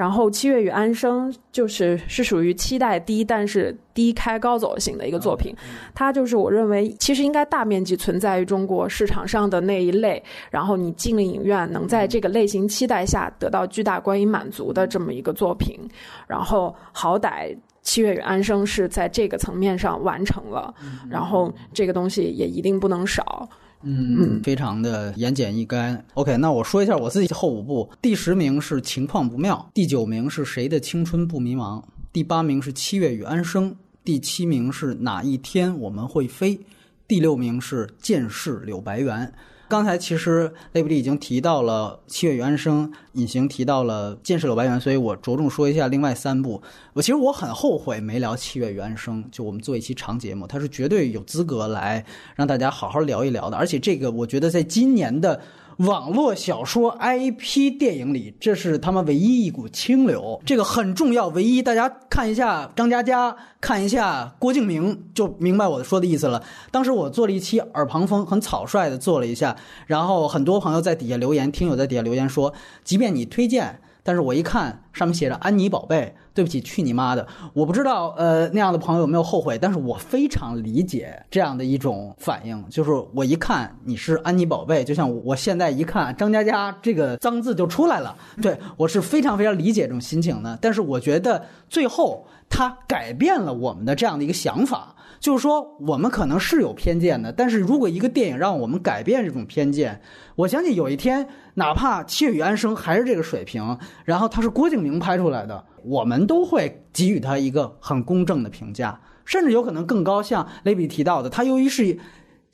然后《七月与安生》就是是属于期待低，但是低开高走型的一个作品。它就是我认为其实应该大面积存在于中国市场上的那一类，然后你进了影院能在这个类型期待下得到巨大观影满足的这么一个作品。然后好歹《七月与安生》是在这个层面上完成了，然后这个东西也一定不能少。嗯，非常的言简意赅。OK，那我说一下我自己后五部，第十名是情况不妙，第九名是谁的青春不迷茫，第八名是七月与安生，第七名是哪一天我们会飞，第六名是剑士柳白猿。刚才其实雷布利已经提到了《七月与安生》，隐形提到了《建设老白猿》，所以我着重说一下另外三部。我其实我很后悔没聊《七月与安生》，就我们做一期长节目，它是绝对有资格来让大家好好聊一聊的。而且这个我觉得在今年的。网络小说 IP 电影里，这是他们唯一一股清流，这个很重要。唯一，大家看一下张嘉佳，看一下郭敬明，就明白我说的意思了。当时我做了一期耳旁风，很草率的做了一下，然后很多朋友在底下留言，听友在底下留言说，即便你推荐。但是我一看上面写着“安妮宝贝”，对不起，去你妈的！我不知道，呃，那样的朋友有没有后悔？但是我非常理解这样的一种反应，就是我一看你是安妮宝贝，就像我现在一看张嘉佳这个脏字就出来了，对我是非常非常理解这种心情的。但是我觉得最后他改变了我们的这样的一个想法。就是说，我们可能是有偏见的，但是如果一个电影让我们改变这种偏见，我相信有一天，哪怕《七月与安生》还是这个水平，然后它是郭敬明拍出来的，我们都会给予他一个很公正的评价，甚至有可能更高。像雷比提到的，他由于是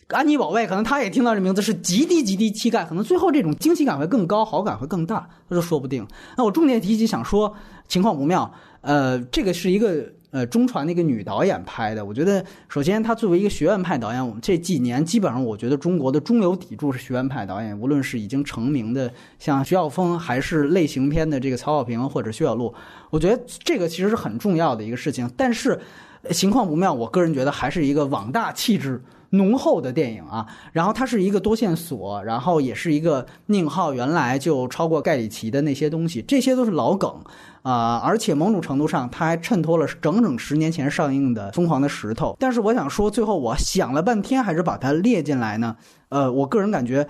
安妮宝贝，可能他也听到这名字是极低极低期待，可能最后这种惊喜感会更高，好感会更大，他说说不定。那我重点提及想说，情况不妙，呃，这个是一个。呃，中传的一个女导演拍的，我觉得首先她作为一个学院派导演，我们这几年基本上我觉得中国的中流砥柱是学院派导演，无论是已经成名的像徐晓峰，还是类型片的这个曹保平或者薛晓路，我觉得这个其实是很重要的一个事情。但是情况不妙，我个人觉得还是一个网大气质。浓厚的电影啊，然后它是一个多线索，然后也是一个宁浩原来就超过盖里奇的那些东西，这些都是老梗啊、而且某种程度上，它还衬托了整整十年前上映的《疯狂的石头》。但是我想说，最后我想了半天，还是把它列进来呢。呃，我个人感觉。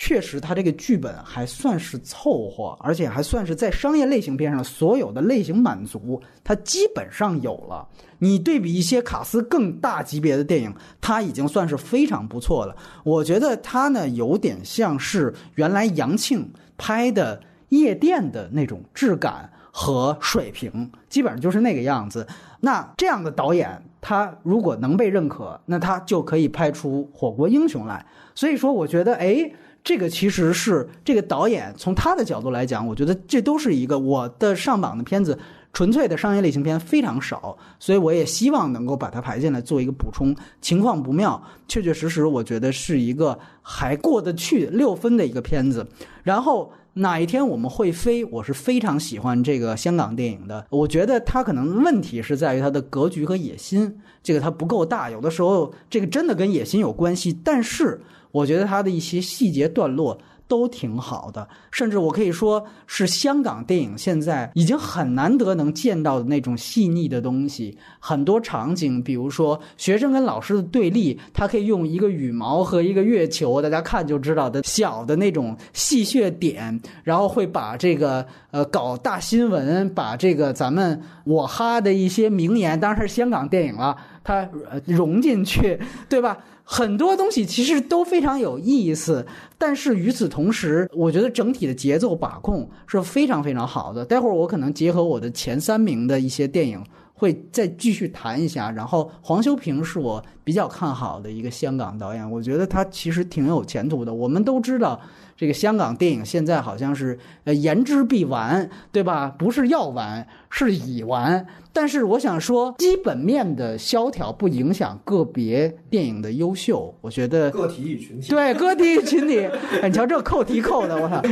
确实，它这个剧本还算是凑合，而且还算是在商业类型片上所有的类型满足，它基本上有了。你对比一些卡斯更大级别的电影，它已经算是非常不错了。我觉得它呢，有点像是原来杨庆拍的《夜店》的那种质感和水平，基本上就是那个样子。那这样的导演，他如果能被认可，那他就可以拍出《火锅英雄》来。所以说，我觉得，哎。这个其实是这个导演从他的角度来讲，我觉得这都是一个我的上榜的片子，纯粹的商业类型片非常少，所以我也希望能够把它排进来做一个补充。情况不妙，确确实实我觉得是一个还过得去六分的一个片子。然后哪一天我们会飞，我是非常喜欢这个香港电影的。我觉得它可能问题是在于它的格局和野心，这个它不够大，有的时候这个真的跟野心有关系，但是。我觉得它的一些细节段落都挺好的，甚至我可以说是香港电影现在已经很难得能见到的那种细腻的东西。很多场景，比如说学生跟老师的对立，他可以用一个羽毛和一个月球，大家看就知道的小的那种戏谑点，然后会把这个呃搞大新闻，把这个咱们我哈的一些名言，当然是香港电影了，它融进去，对吧？很多东西其实都非常有意思，但是与此同时，我觉得整体的节奏把控是非常非常好的。待会儿我可能结合我的前三名的一些电影，会再继续谈一下。然后黄修平是我比较看好的一个香港导演，我觉得他其实挺有前途的。我们都知道，这个香港电影现在好像是呃言之必完，对吧？不是要完，是已完。但是我想说，基本面的萧条不影响个别电影的优秀。我觉得个体与群体，对个体与群体，你瞧这扣题扣的，我操！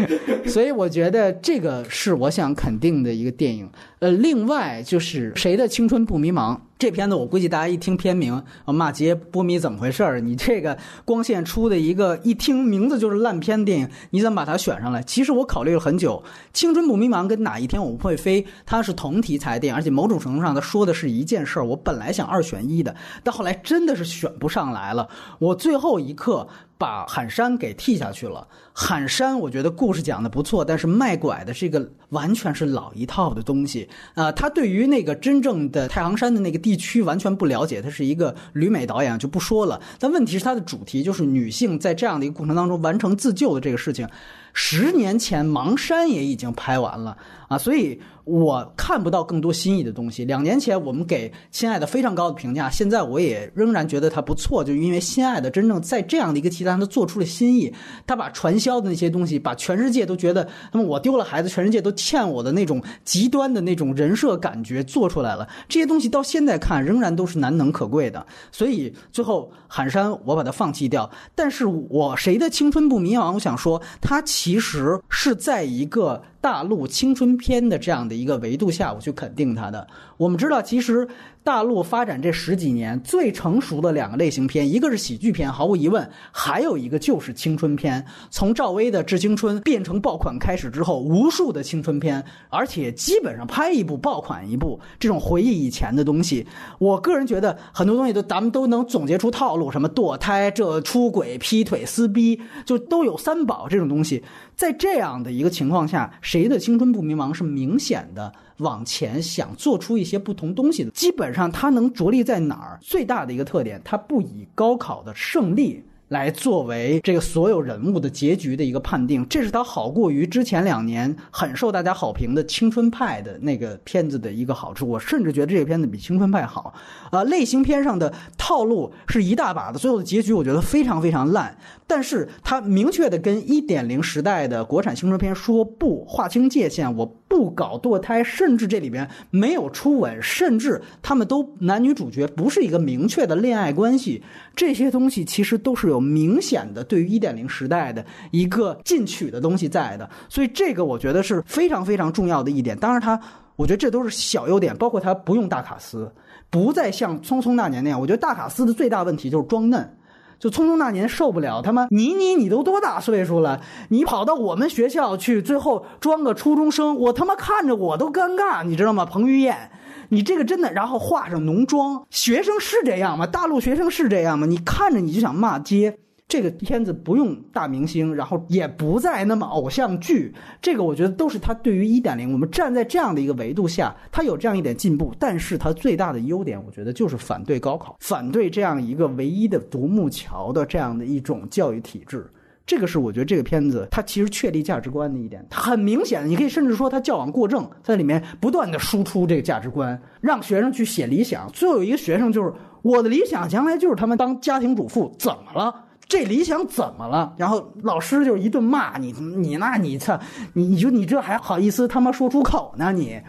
所以我觉得这个是我想肯定的一个电影。呃，另外就是谁的青春不迷茫这片子，我估计大家一听片名，骂街波迷怎么回事儿？你这个光线出的一个一听名字就是烂片电影，你怎么把它选上来？其实我考虑了很久，《青春不迷茫》跟哪一天我们会飞，它是同题材电影，而且某种程度上它说的是一件事儿。我本来想二选一的，但后来真的是选不上来了，我最后一刻。把喊山给替下去了。喊山，我觉得故事讲的不错，但是卖拐的这个完全是老一套的东西啊、他对于那个真正的太行山的那个地区完全不了解，他是一个旅美导演就不说了。但问题是他的主题就是女性在这样的一个过程当中完成自救的这个事情。十年前盲山也已经拍完了啊，所以我看不到更多新意的东西。两年前我们给《亲爱的》非常高的评价，现在我也仍然觉得它不错，就因为《亲爱的》真正在这样的一个题材上，他做出了新意，他把传销的那些东西，把全世界都觉得，那么我丢了孩子，全世界都欠我的那种极端的那种人设感觉做出来了。这些东西到现在看仍然都是难能可贵的。所以最后喊山我把它放弃掉，但是我谁的青春不迷茫？我想说，它其实是在一个大陆青春片的这样的一个维度下，我去肯定它的。我们知道，其实大陆发展这十几年最成熟的两个类型片，一个是喜剧片，毫无疑问；还有一个就是青春片。从赵薇的《致青春》变成爆款开始之后，无数的青春片，而且基本上拍一部爆款一部，这种回忆以前的东西。我个人觉得很多东西都咱们都能总结出套路，什么堕胎、这出轨、劈腿、撕逼，就都有三宝这种东西。在这样的一个情况下，谁的青春不迷茫是明显的往前想做出一些不同东西的。基本上，他能着力在哪儿？最大的一个特点，他不以高考的胜利。来作为这个所有人物的结局的一个判定，这是它好过于之前两年很受大家好评的《青春派》的那个片子的一个好处。我甚至觉得这个片子比《青春派》好。啊、类型片上的套路是一大把的，最后的结局我觉得非常非常烂。但是它明确的跟一点零时代的国产青春片说不，划清界限，我不搞堕胎，甚至这里边没有初吻，甚至他们都男女主角不是一个明确的恋爱关系，这些东西其实都是有有明显的对于一点零时代的一个进取的东西在的，所以这个我觉得是非常非常重要的一点。当然它。我觉得这都是小优点，包括他不用大卡司，不再像《匆匆那年》那样。我觉得大卡司的最大问题就是装嫩。就《匆匆那年》受不了他妈你你你都多大岁数了？你跑到我们学校去，最后装个初中生，我他妈看着我都尴尬，你知道吗？彭于晏，你这个真的，然后化上浓妆，学生是这样吗？大陆学生是这样吗？你看着你就想骂街。这个片子不用大明星，然后也不再那么偶像剧，这个我觉得都是他对于一点零，我们站在这样的一个维度下，他有这样一点进步。但是他最大的优点，我觉得就是反对高考，反对这样一个唯一的独木桥的这样的一种教育体制。这个是我觉得这个片子它其实确立价值观的一点，它很明显，你可以甚至说他矫枉过正，在里面不断的输出这个价值观，让学生去写理想。最后有一个学生就是我的理想将来就是他们当家庭主妇，怎么了？这理想怎么了？然后老师就一顿骂你，你那你操，你你就你这还好意思他妈说出口呢？你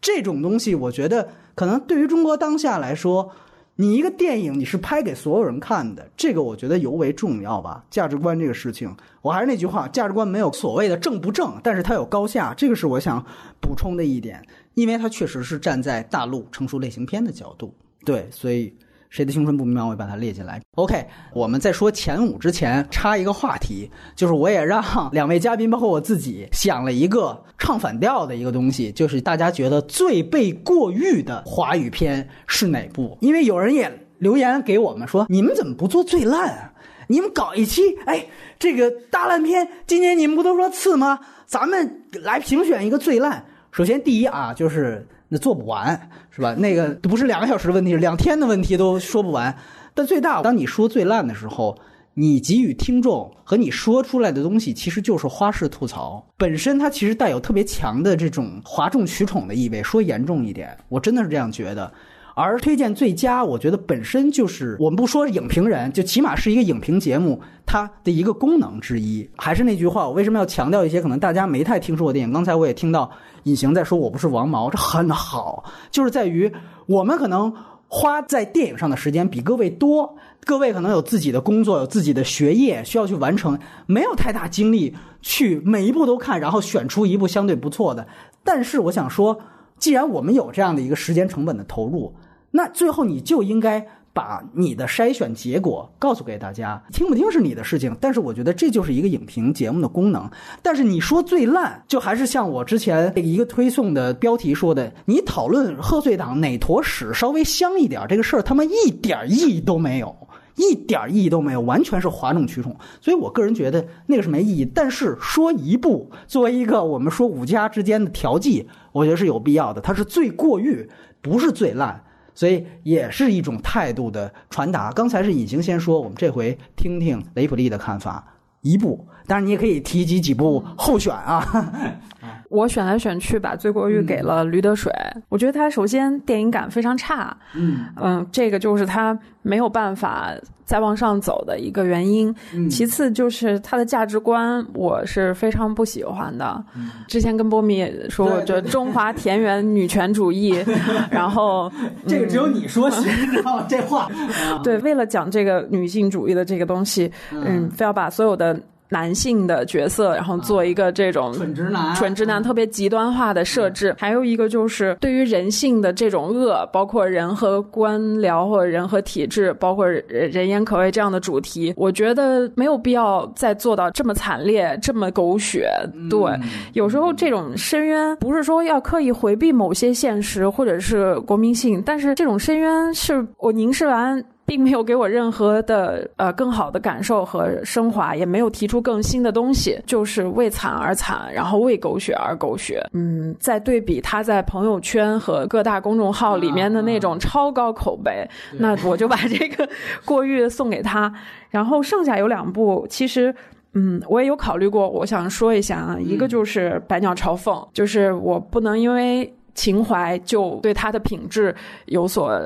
这种东西，我觉得可能对于中国当下来说，你一个电影你是拍给所有人看的，这个我觉得尤为重要吧。价值观这个事情，我还是那句话，价值观没有所谓的正不正，但是它有高下，这个是我想补充的一点，因为它确实是站在大陆成熟类型片的角度，对，所以。谁的青春不迷茫？我也把它列进来。OK，我们在说前五之前插一个话题，就是我也让 两位嘉宾，包括我自己，想了一个唱反调的一个东西，就是大家觉得最被过誉的华语片是哪部？因为有人也留言给我们说，你们怎么不做最烂啊？你们搞一期，哎，这个大烂片，今年你们不都说次吗？咱们来评选一个最烂。首先，第一啊，就是。那做不完是吧？那个不是两个小时的问题，是两天的问题都说不完。但最大，当你说最烂的时候，你给予听众和你说出来的东西，其实就是花式吐槽。本身它其实带有特别强的这种哗众取宠的意味。说严重一点，我真的是这样觉得。而推荐最佳，我觉得本身就是我们不说影评人，就起码是一个影评节目它的一个功能之一。还是那句话，我为什么要强调一些可能大家没太听说过电影？刚才我也听到隐形在说我不是王毛，这很好，就是在于我们可能花在电影上的时间比各位多，各位可能有自己的工作，有自己的学业需要去完成，没有太大精力去每一部都看，然后选出一部相对不错的。但是我想说，既然我们有这样的一个时间成本的投入。那最后你就应该把你的筛选结果告诉给大家，听不听是你的事情。但是我觉得这就是一个影评节目的功能。但是你说最烂，就还是像我之前一个推送的标题说的，你讨论贺岁档哪坨屎稍微香一点这个事儿，他妈一点意义都没有，一点意义都没有，完全是哗众取宠。所以我个人觉得那个是没意义。但是说一部作为一个我们说五家之间的调剂，我觉得是有必要的。它是最过誉，不是最烂。所以也是一种态度的传达。刚才是隐形先说，我们这回听听雷普利的看法。一步，当然你也可以提及几部候选啊。我选来选去，把醉过誉给了《驴得水》。我觉得它首先电影感非常差，嗯嗯，这个就是它没有办法再往上走的一个原因。其次就是它的价值观，我是非常不喜欢的。之前跟波米也说过，这中华田园女权主义，然后这个只有你说行，知道吗？这话对，为了讲这个女性主义的这个东西，嗯，非要把所有的。男性的角色，然后做一个这种纯直男、纯直男特别极端化的设置。还有一个就是对于人性的这种恶，包括人和官僚或者人和体制，包括人言可畏这样的主题，我觉得没有必要再做到这么惨烈、这么狗血。对，有时候这种深渊不是说要刻意回避某些现实或者是国民性，但是这种深渊是我凝视完。并没有给我任何的呃更好的感受和升华，也没有提出更新的东西，就是为惨而惨，然后为狗血而狗血。嗯，再对比他在朋友圈和各大公众号里面的那种超高口碑，那我就把这个过誉送给他。然后剩下有两部，其实嗯我也有考虑过，我想说一下啊，一个就是《百鸟朝凤》，就是我不能因为情怀就对它的品质有所。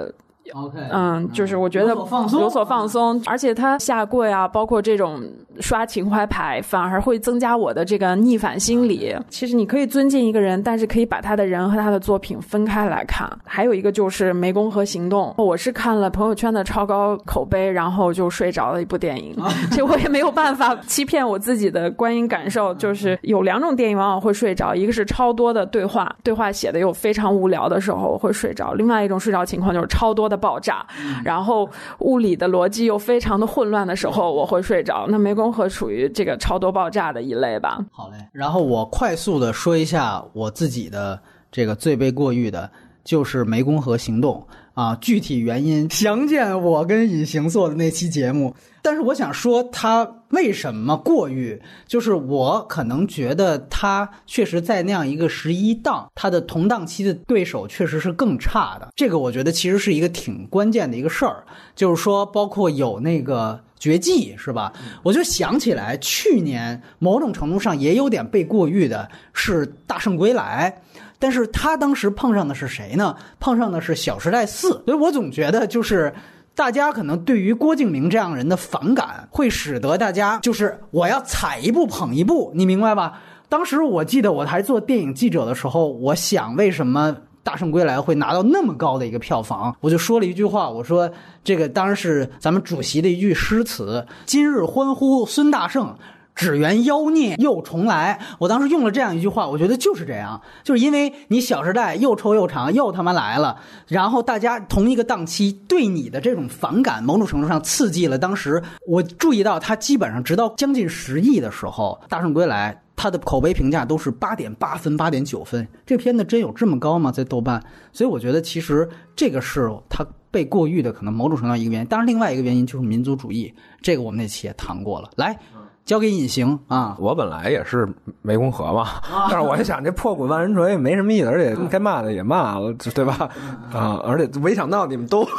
OK，嗯，就是我觉得有所放松有所放松，而且他下跪啊，包括这种刷情怀牌，反而会增加我的这个逆反心理。其实你可以尊敬一个人，但是可以把他的人和他的作品分开来看。还有一个就是《湄公河行动》，我是看了朋友圈的超高口碑，然后就睡着了一部电影。这我也没有办法欺骗我自己的观影感受，就是有两种电影往往会睡着，一个是超多的对话，对话写的又非常无聊的时候会睡着；另外一种睡着情况就是超多的爆炸，然后物理的逻辑又非常的混乱的时候我会睡着。那湄公河属于这个超多爆炸的一类吧。好嘞。然后我快速的说一下我自己的这个最被过誉的，就是湄公河行动啊。具体原因详见我跟尹行做的那期节目。但是我想说，他为什么过誉？就是我可能觉得他确实在那样一个十一档，他的同档期的对手确实是更差的。这个我觉得其实是一个挺关键的一个事儿，就是说，包括有那个。绝技是吧？我就想起来，去年某种程度上也有点被过誉的是《大圣归来》，但是他当时碰上的是谁呢？碰上的是《小时代四》，所以我总觉得就是大家可能对于郭敬明这样人的反感，会使得大家就是我要踩一步捧一步，你明白吧？当时我记得我还做电影记者的时候，我想为什么？大圣归来会拿到那么高的一个票房，我就说了一句话，我说这个当然是咱们主席的一句诗词：“今日欢呼孙大圣，只缘妖孽又重来。”我当时用了这样一句话，我觉得就是这样，就是因为你《小时代》又臭又长，又他妈来了，然后大家同一个档期对你的这种反感，某种程度上刺激了当时我注意到他基本上直到将近十亿的时候，《大圣归来》。他的口碑评价都是八点八分、八点九分，这片子真有这么高吗？在豆瓣，所以我觉得其实这个是他被过誉的可能某种程度上一个原因。当然，另外一个原因就是民族主义，这个我们那期也谈过了。来，交给隐形啊，我本来也是湄公河嘛，但是我一想这破滚万人锤没什么意思，而且该骂的也骂了，对吧？啊，而且没想到你们都，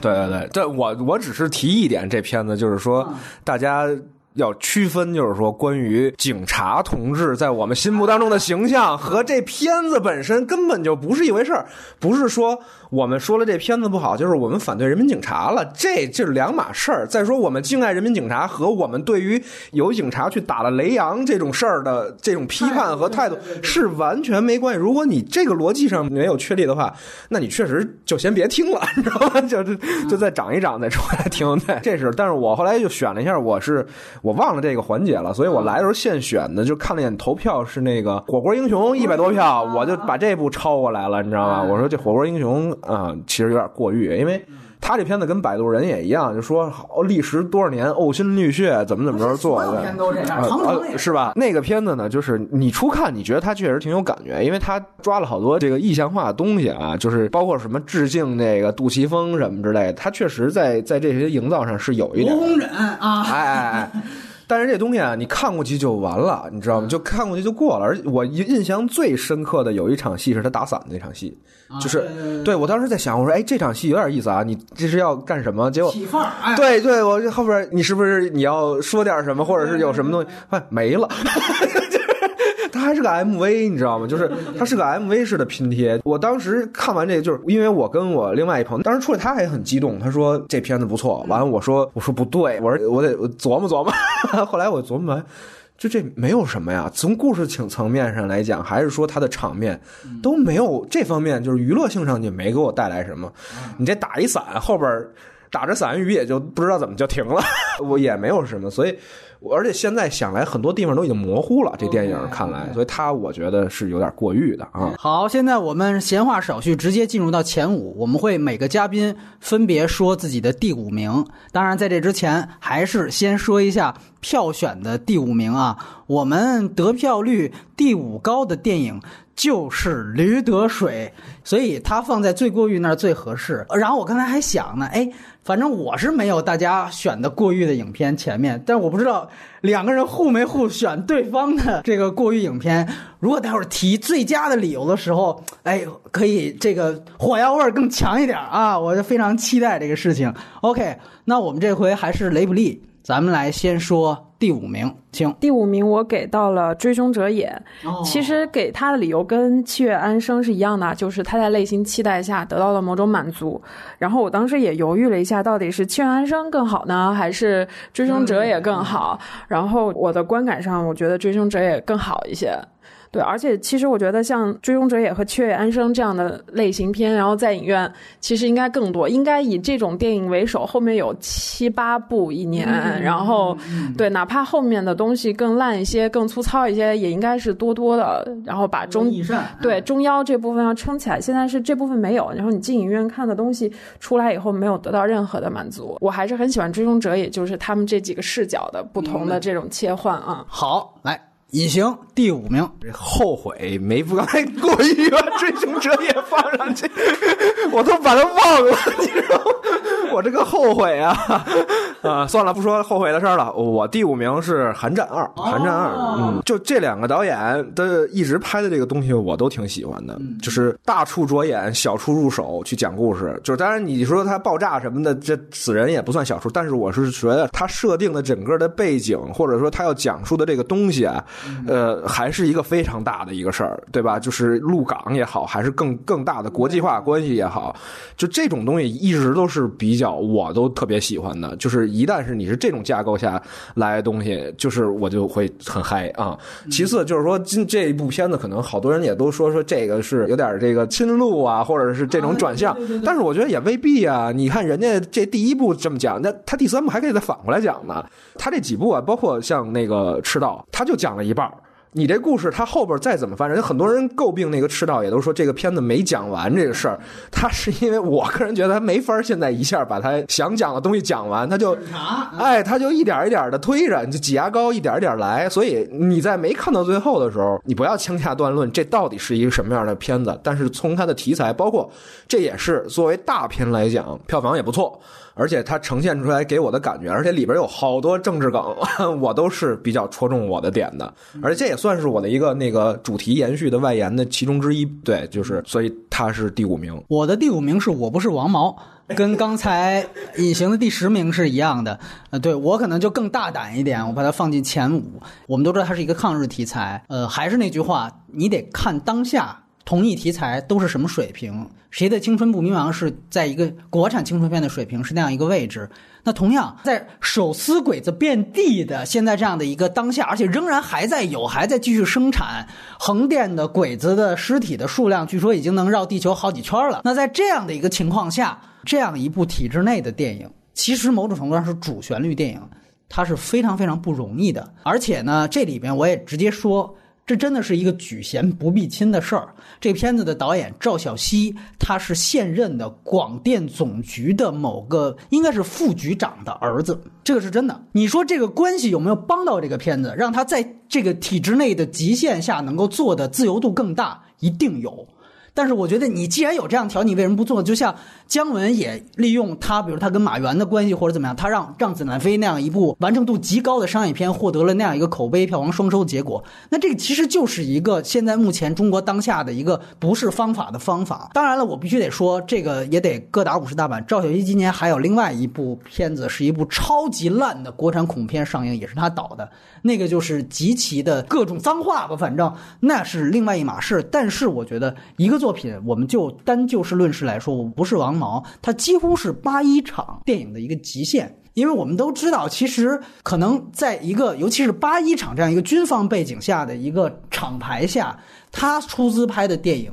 对对对，这我我只是提一点，这片子就是说大家。要区分，就是说，关于警察同志在我们心目当中的形象和这片子本身根本就不是一回事儿，不是说。我们说了这片子不好，就是我们反对人民警察了，这就是两码事儿。再说我们敬爱人民警察和我们对于有警察去打了雷洋这种事儿的这种批判和态度是完全没关系。如果你这个逻辑上没有确立的话，那你确实就先别听了，你知道吗？就就就再长一长再出来听。对，这是。但是我后来就选了一下，我是我忘了这个环节了，所以我来的时候现选的，就看了一眼投票是那个火锅英雄一百多票，我就把这部抄过来了，你知道吗？我说这火锅英雄。啊，其实有点过誉，因为他这片子跟《摆渡人》也一样，就说好历时多少年，呕心沥血，怎么怎么着做的，是吧？那个片子呢，就是你初看，你觉得他确实挺有感觉，因为他抓了好多这个意象化的东西啊，就是包括什么致敬那个杜琪峰什么之类的，他确实在在这些营造上是有一点。工忍啊，哎哎哎。但是这东西啊，你看过去就完了，你知道吗？就看过去就过了。而我印象最深刻的有一场戏是他打伞那场戏，就是对我当时在想，我说哎，这场戏有点意思啊，你这是要干什么？结果对对，我后边你是不是你要说点什么，或者是有什么东西？哎，没了。它还是个 MV，你知道吗？就是它是个 MV 式的拼贴。我当时看完这个，就是因为我跟我另外一朋友当时出来，他还很激动，他说这片子不错。完了，我说我说不对，我说我得琢磨琢磨。后来我琢磨完，就这没有什么呀。从故事情层面上来讲，还是说它的场面都没有这方面，就是娱乐性上就没给我带来什么。你这打一伞，后边打着伞雨也就不知道怎么就停了，我也没有什么，所以。而且现在想来，很多地方都已经模糊了。这电影看来，所以他我觉得是有点过誉的啊。好，现在我们闲话少叙，直接进入到前五。我们会每个嘉宾分别说自己的第五名。当然，在这之前，还是先说一下票选的第五名啊。我们得票率第五高的电影就是《驴得水》，所以它放在最过誉那儿最合适。然后我刚才还想呢，哎。反正我是没有大家选的过誉的影片前面，但我不知道两个人互没互选对方的这个过誉影片。如果待会儿提最佳的理由的时候，哎，可以这个火药味儿更强一点啊！我就非常期待这个事情。OK，那我们这回还是雷普利咱们来先说第五名，请。第五名我给到了《追凶者也》，哦其实给他的理由跟《七月安生》是一样的，就是他在内心期待下得到了某种满足。然后我当时也犹豫了一下，到底是《七月安生》更好呢，还是《追凶者也》更好？然后我的观感上，我觉得《追凶者也》更好一些。对，而且其实我觉得像《追凶者也》和《七月安生》这样的类型片，然后在影院其实应该更多，应该以这种电影为首，后面有七八部一年，然后对，哪怕后面的东西更烂一些、更粗糙一些，也应该是多多的，然后把中对中腰这部分要撑起来。现在是这部分没有，然后你进影院看的东西出来以后没有得到任何的满足。我还是很喜欢《追凶者》，也就是他们这几个视角的不同的这种切换啊。好，来隐形第五名，这后悔没不刚才过于把追凶者也放上去，我都把它忘了，你知道吗？我这个后悔啊啊！算了，不说后悔的事儿了。我第五名是《寒战二》，《寒战二》嗯，就这两个导演的一直拍的这个东西，我都挺喜欢的，就是大处着眼，小处入手去讲故事。就是当然你说他爆炸什么的，这死人也不算小处，但是我是觉得他设定的整个的背景，或者说他要讲述的这个东西啊，呃，还是一个非常大的一个事儿，对吧？就是陆港也好，还是更更大的国际化关系也好，就这种东西一直都是比较我都特别喜欢的。就是一旦是你是这种架构下来的东西，就是我就会很嗨啊。其次就是说，今这一部片子可能好多人也都说说这个是有点这个侵路啊，或者是这种转向，但是我觉得也未必啊。你看人家这第一部这么讲，那他第三部还可以再反过来讲呢。他这几部啊，包括像那个赤道，他就讲了一半儿。你这故事它后边再怎么发展，很多人诟病那个赤道，也都说这个片子没讲完这个事儿。他是因为我个人觉得他没法现在一下把他想讲的东西讲完，他就哎，他就一点一点的推着，你就挤牙膏一点一点来。所以你在没看到最后的时候，你不要轻下断论这到底是一个什么样的片子。但是从它的题材，包括这也是作为大片来讲，票房也不错。而且它呈现出来给我的感觉，而且里边有好多政治梗，我都是比较戳中我的点的。而且这也算是我的一个那个主题延续的外延的其中之一。对，就是所以它是第五名。我的第五名是我不是王毛，跟刚才隐形的第十名是一样的。呃，对我可能就更大胆一点，我把它放进前五。我们都知道它是一个抗日题材，呃，还是那句话，你得看当下。同一题材都是什么水平？谁的青春不迷茫是在一个国产青春片的水平是那样一个位置？那同样在手撕鬼子遍地的现在这样的一个当下，而且仍然还在有，还在继续生产横店的鬼子的尸体的数量，据说已经能绕地球好几圈了。那在这样的一个情况下，这样一部体制内的电影，其实某种程度上是主旋律电影，它是非常非常不容易的。而且呢，这里边我也直接说。这真的是一个举贤不避亲的事儿。这片子的导演赵小西，他是现任的广电总局的某个应该是副局长的儿子，这个是真的。你说这个关系有没有帮到这个片子，让他在这个体制内的极限下能够做的自由度更大？一定有。但是我觉得你既然有这样条，你为什么不做？就像姜文也利用他，比如他跟马原的关系或者怎么样，他让《让子弹飞》那样一部完成度极高的商业片获得了那样一个口碑票房双收的结果。那这个其实就是一个现在目前中国当下的一个不是方法的方法。当然了，我必须得说，这个也得各打五十大板。赵小西今年还有另外一部片子，是一部超级烂的国产恐怖片上映，也是他导的，那个就是极其的各种脏话吧，反正那是另外一码事。但是我觉得一个作品，我们就单就事论事来说，我不是王毛，它几乎是八一场电影的一个极限。因为我们都知道，其实可能在一个尤其是八一场这样一个军方背景下的一个厂牌下，他出资拍的电影，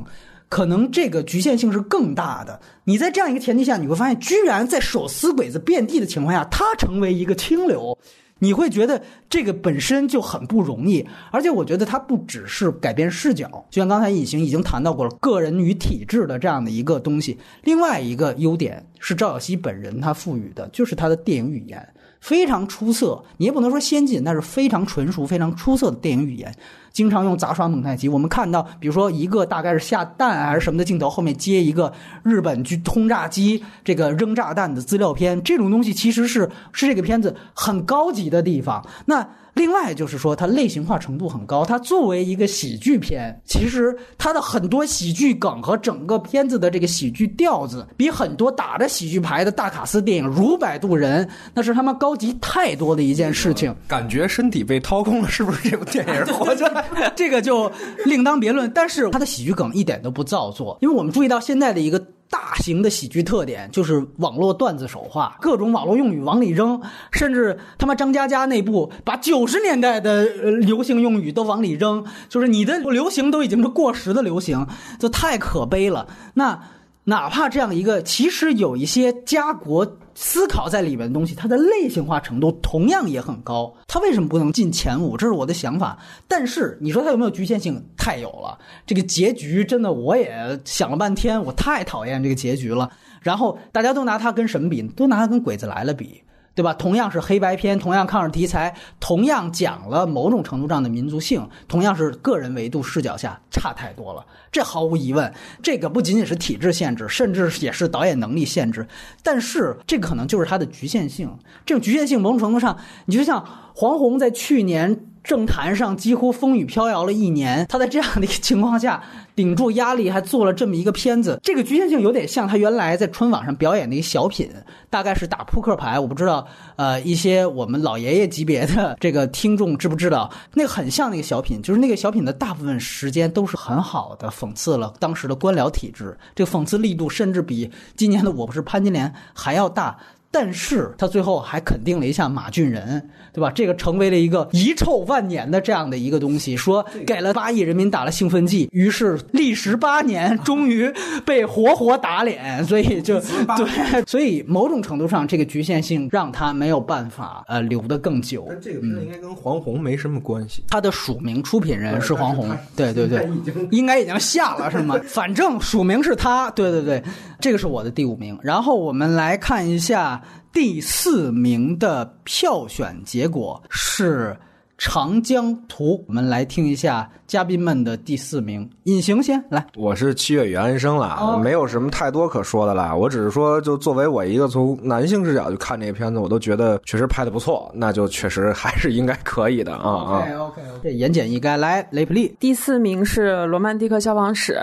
可能这个局限性是更大的。你在这样一个前提下，你会发现，居然在手撕鬼子遍地的情况下，他成为一个清流。你会觉得这个本身就很不容易，而且我觉得它不只是改变视角，就像刚才隐形已经谈到过了，个人与体制的这样的一个东西。另外一个优点是赵小西本人他赋予的，就是他的电影语言非常出色，你也不能说先进，但是非常纯熟、非常出色的电影语言。经常用杂耍蒙太奇，我们看到，比如说一个大概是下蛋还是什么的镜头，后面接一个日本军轰炸机这个扔炸弹的资料片，这种东西其实是是这个片子很高级。的地方。那另外就是说，它类型化程度很高。它作为一个喜剧片，其实它的很多喜剧梗和整个片子的这个喜剧调子，比很多打着喜剧牌的大卡司电影如《摆渡人》那是他妈高级太多的一件事情。感觉身体被掏空了，是不是这部电影活着？这个就另当别论。但是它的喜剧梗一点都不造作，因为我们注意到现在的一个。大型的喜剧特点就是网络段子手话，各种网络用语往里扔，甚至他妈张嘉佳那部把九十年代的流行用语都往里扔，就是你的流行都已经是过时的流行，这太可悲了。那。哪怕这样一个，其实有一些家国思考在里面的东西，它的类型化程度同样也很高。它为什么不能进前五？这是我的想法。但是你说它有没有局限性？太有了。这个结局真的，我也想了半天，我太讨厌这个结局了。然后大家都拿它跟什么比？都拿它跟《鬼子来了》比。对吧？同样是黑白片，同样抗日题材，同样讲了某种程度上的民族性，同样是个人维度视角下，差太多了。这毫无疑问，这个不仅仅是体制限制，甚至也是导演能力限制。但是这可能就是它的局限性。这种局限性，某种程度上，你就像黄宏在去年。政坛上几乎风雨飘摇了一年，他在这样的一个情况下顶住压力，还做了这么一个片子。这个局限性有点像他原来在春晚上表演的一个小品，大概是打扑克牌。我不知道，呃，一些我们老爷爷级别的这个听众知不知道？那个很像那个小品，就是那个小品的大部分时间都是很好的讽刺了当时的官僚体制，这个讽刺力度甚至比今年的《我不是潘金莲》还要大。但是他最后还肯定了一下马俊仁，对吧？这个成为了一个遗臭万年的这样的一个东西，说给了八亿人民打了兴奋剂，于是历时八年，终于被活活打脸，所以就对，所以某种程度上，这个局限性让他没有办法呃留得更久。但这个片应该跟黄宏没什么关系，他的署名出品人是黄宏，对对对，应该已经下了是吗？反正署名是他，对对对，这个是我的第五名。然后我们来看一下。第四名的票选结果是。长江图，我们来听一下嘉宾们的第四名。隐形先来，我是七月与安生了，没有什么太多可说的了。我只是说，就作为我一个从男性视角去看这个片子，我都觉得确实拍的不错，那就确实还是应该可以的啊啊。OK OK，这言简意赅。来，雷普利，第四名是《罗曼蒂克消防史》，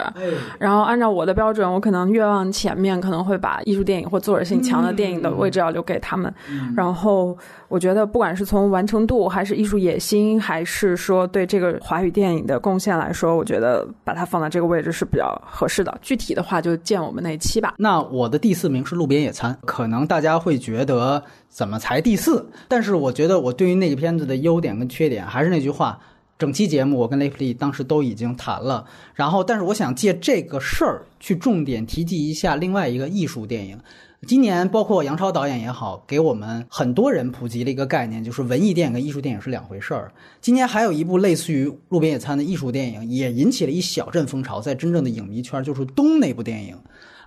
然后按照我的标准，我可能越往前面，可能会把艺术电影或作者性强的电影的位置要留给他们。然后我觉得，不管是从完成度还是艺术野。心还是说对这个华语电影的贡献来说，我觉得把它放在这个位置是比较合适的。具体的话就见我们那期吧。那我的第四名是《路边野餐》，可能大家会觉得怎么才第四？但是我觉得我对于那个片子的优点跟缺点，还是那句话，整期节目我跟雷普利当时都已经谈了。然后，但是我想借这个事儿去重点提及一下另外一个艺术电影。今年，包括杨超导演也好，给我们很多人普及了一个概念，就是文艺电影跟艺术电影是两回事儿。今年还有一部类似于《路边野餐》的艺术电影，也引起了一小阵风潮，在真正的影迷圈，就是《东》那部电影，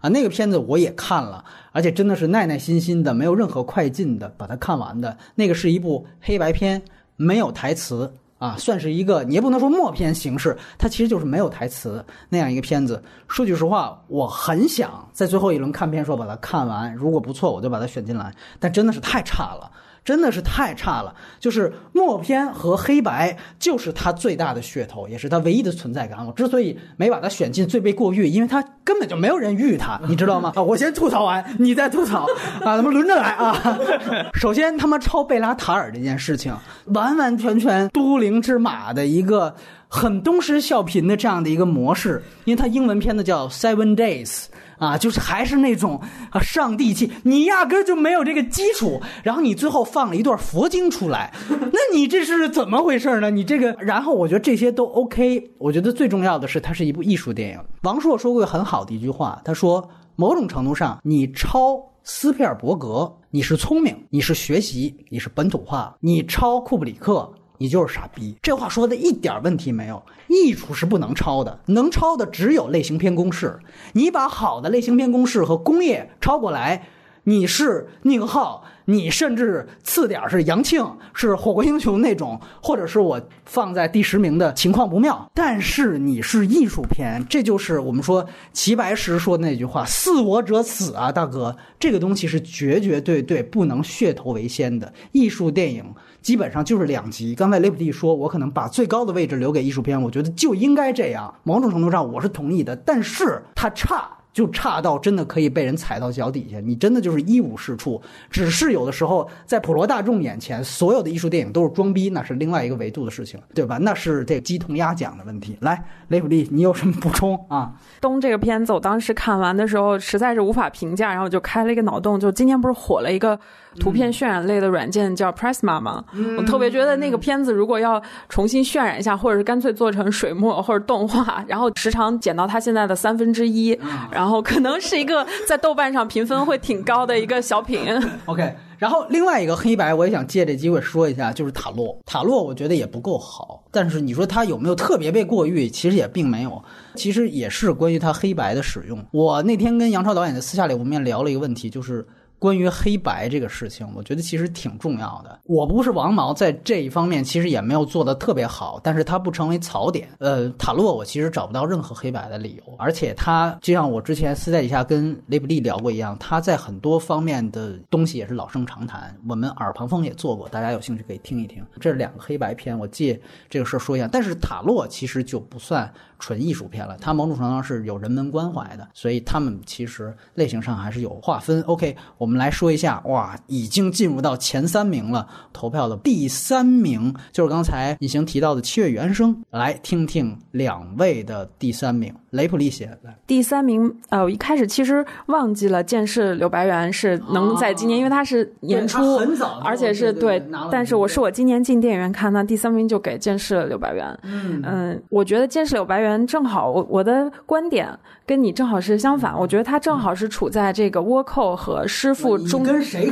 啊，那个片子我也看了，而且真的是耐耐心心的，没有任何快进的把它看完的。那个是一部黑白片，没有台词。啊，算是一个，你也不能说默片形式，它其实就是没有台词那样一个片子。说句实话，我很想在最后一轮看片时候把它看完，如果不错，我就把它选进来。但真的是太差了。真的是太差了，就是默片和黑白，就是它最大的噱头，也是它唯一的存在感。我之所以没把它选进最被过誉，因为它根本就没有人遇它，你知道吗？啊，我先吐槽完，你再吐槽 啊，咱们轮着来啊。首先，他妈抄贝拉塔尔这件事情，完完全全都灵之马的一个很东施效颦的这样的一个模式，因为它英文片子叫 Seven Days。啊，就是还是那种啊，上帝气，你压根就没有这个基础，然后你最后放了一段佛经出来，那你这是怎么回事呢？你这个，然后我觉得这些都 OK，我觉得最重要的是它是一部艺术电影。王朔说过很好的一句话，他说，某种程度上，你抄斯皮尔伯格，你是聪明，你是学习，你是本土化；你抄库布里克。你就是傻逼，这话说的一点问题没有。艺术是不能抄的，能抄的只有类型片公式。你把好的类型片公式和工业抄过来，你是宁浩，你甚至次点是杨庆，是火锅英雄那种，或者是我放在第十名的情况不妙。但是你是艺术片，这就是我们说齐白石说的那句话：“似我者死啊，大哥！”这个东西是绝绝对对不能噱头为先的。艺术电影基本上就是两极。刚才雷普蒂说，我可能把最高的位置留给艺术片，我觉得就应该这样。某种程度上我是同意的，但是它差。就差到真的可以被人踩到脚底下，你真的就是一无是处。只是有的时候在普罗大众眼前，所有的艺术电影都是装逼，那是另外一个维度的事情，对吧？那是这鸡同鸭讲的问题。来，雷普利，你有什么补充啊？东这个片子，我当时看完的时候实在是无法评价，然后就开了一个脑洞。就今天不是火了一个。图片渲染类的软件叫 Prisma 吗？我特别觉得那个片子如果要重新渲染一下，或者是干脆做成水墨或者动画，然后时长减到它现在的三分之一，然然后可能是一个在豆瓣上评分会挺高的一个小品。OK，然后另外一个黑白，我也想借这机会说一下，就是塔洛。塔洛我觉得也不够好，但是你说他有没有特别被过誉？其实也并没有。其实也是关于他黑白的使用。我那天跟杨超导演在私下里我们也聊了一个问题，就是。关于黑白这个事情，我觉得其实挺重要的。我不是王毛，在这一方面其实也没有做的特别好，但是它不成为槽点。呃，塔洛我其实找不到任何黑白的理由，而且他就像我之前私底下跟雷布利聊过一样，他在很多方面的东西也是老生常谈。我们耳旁风也做过，大家有兴趣可以听一听。这是两个黑白片，我借这个事儿说一下。但是塔洛其实就不算。纯艺术片了，它某种程度上是有人文关怀的，所以他们其实类型上还是有划分。OK，我们来说一下，哇，已经进入到前三名了。投票的第三名就是刚才已经提到的《七月原声》，来听听两位的第三名。雷普利写来，第三名，呃，我一开始其实忘记了《剑士柳白猿》是能在今年，因为他是年初，很早，而且是对，但是我是我今年进电影院看，那第三名就给《剑士柳白猿》。嗯嗯，我觉得《剑士柳白猿》正好，我我的观点。跟你正好是相反，我觉得他正好是处在这个倭寇和师傅中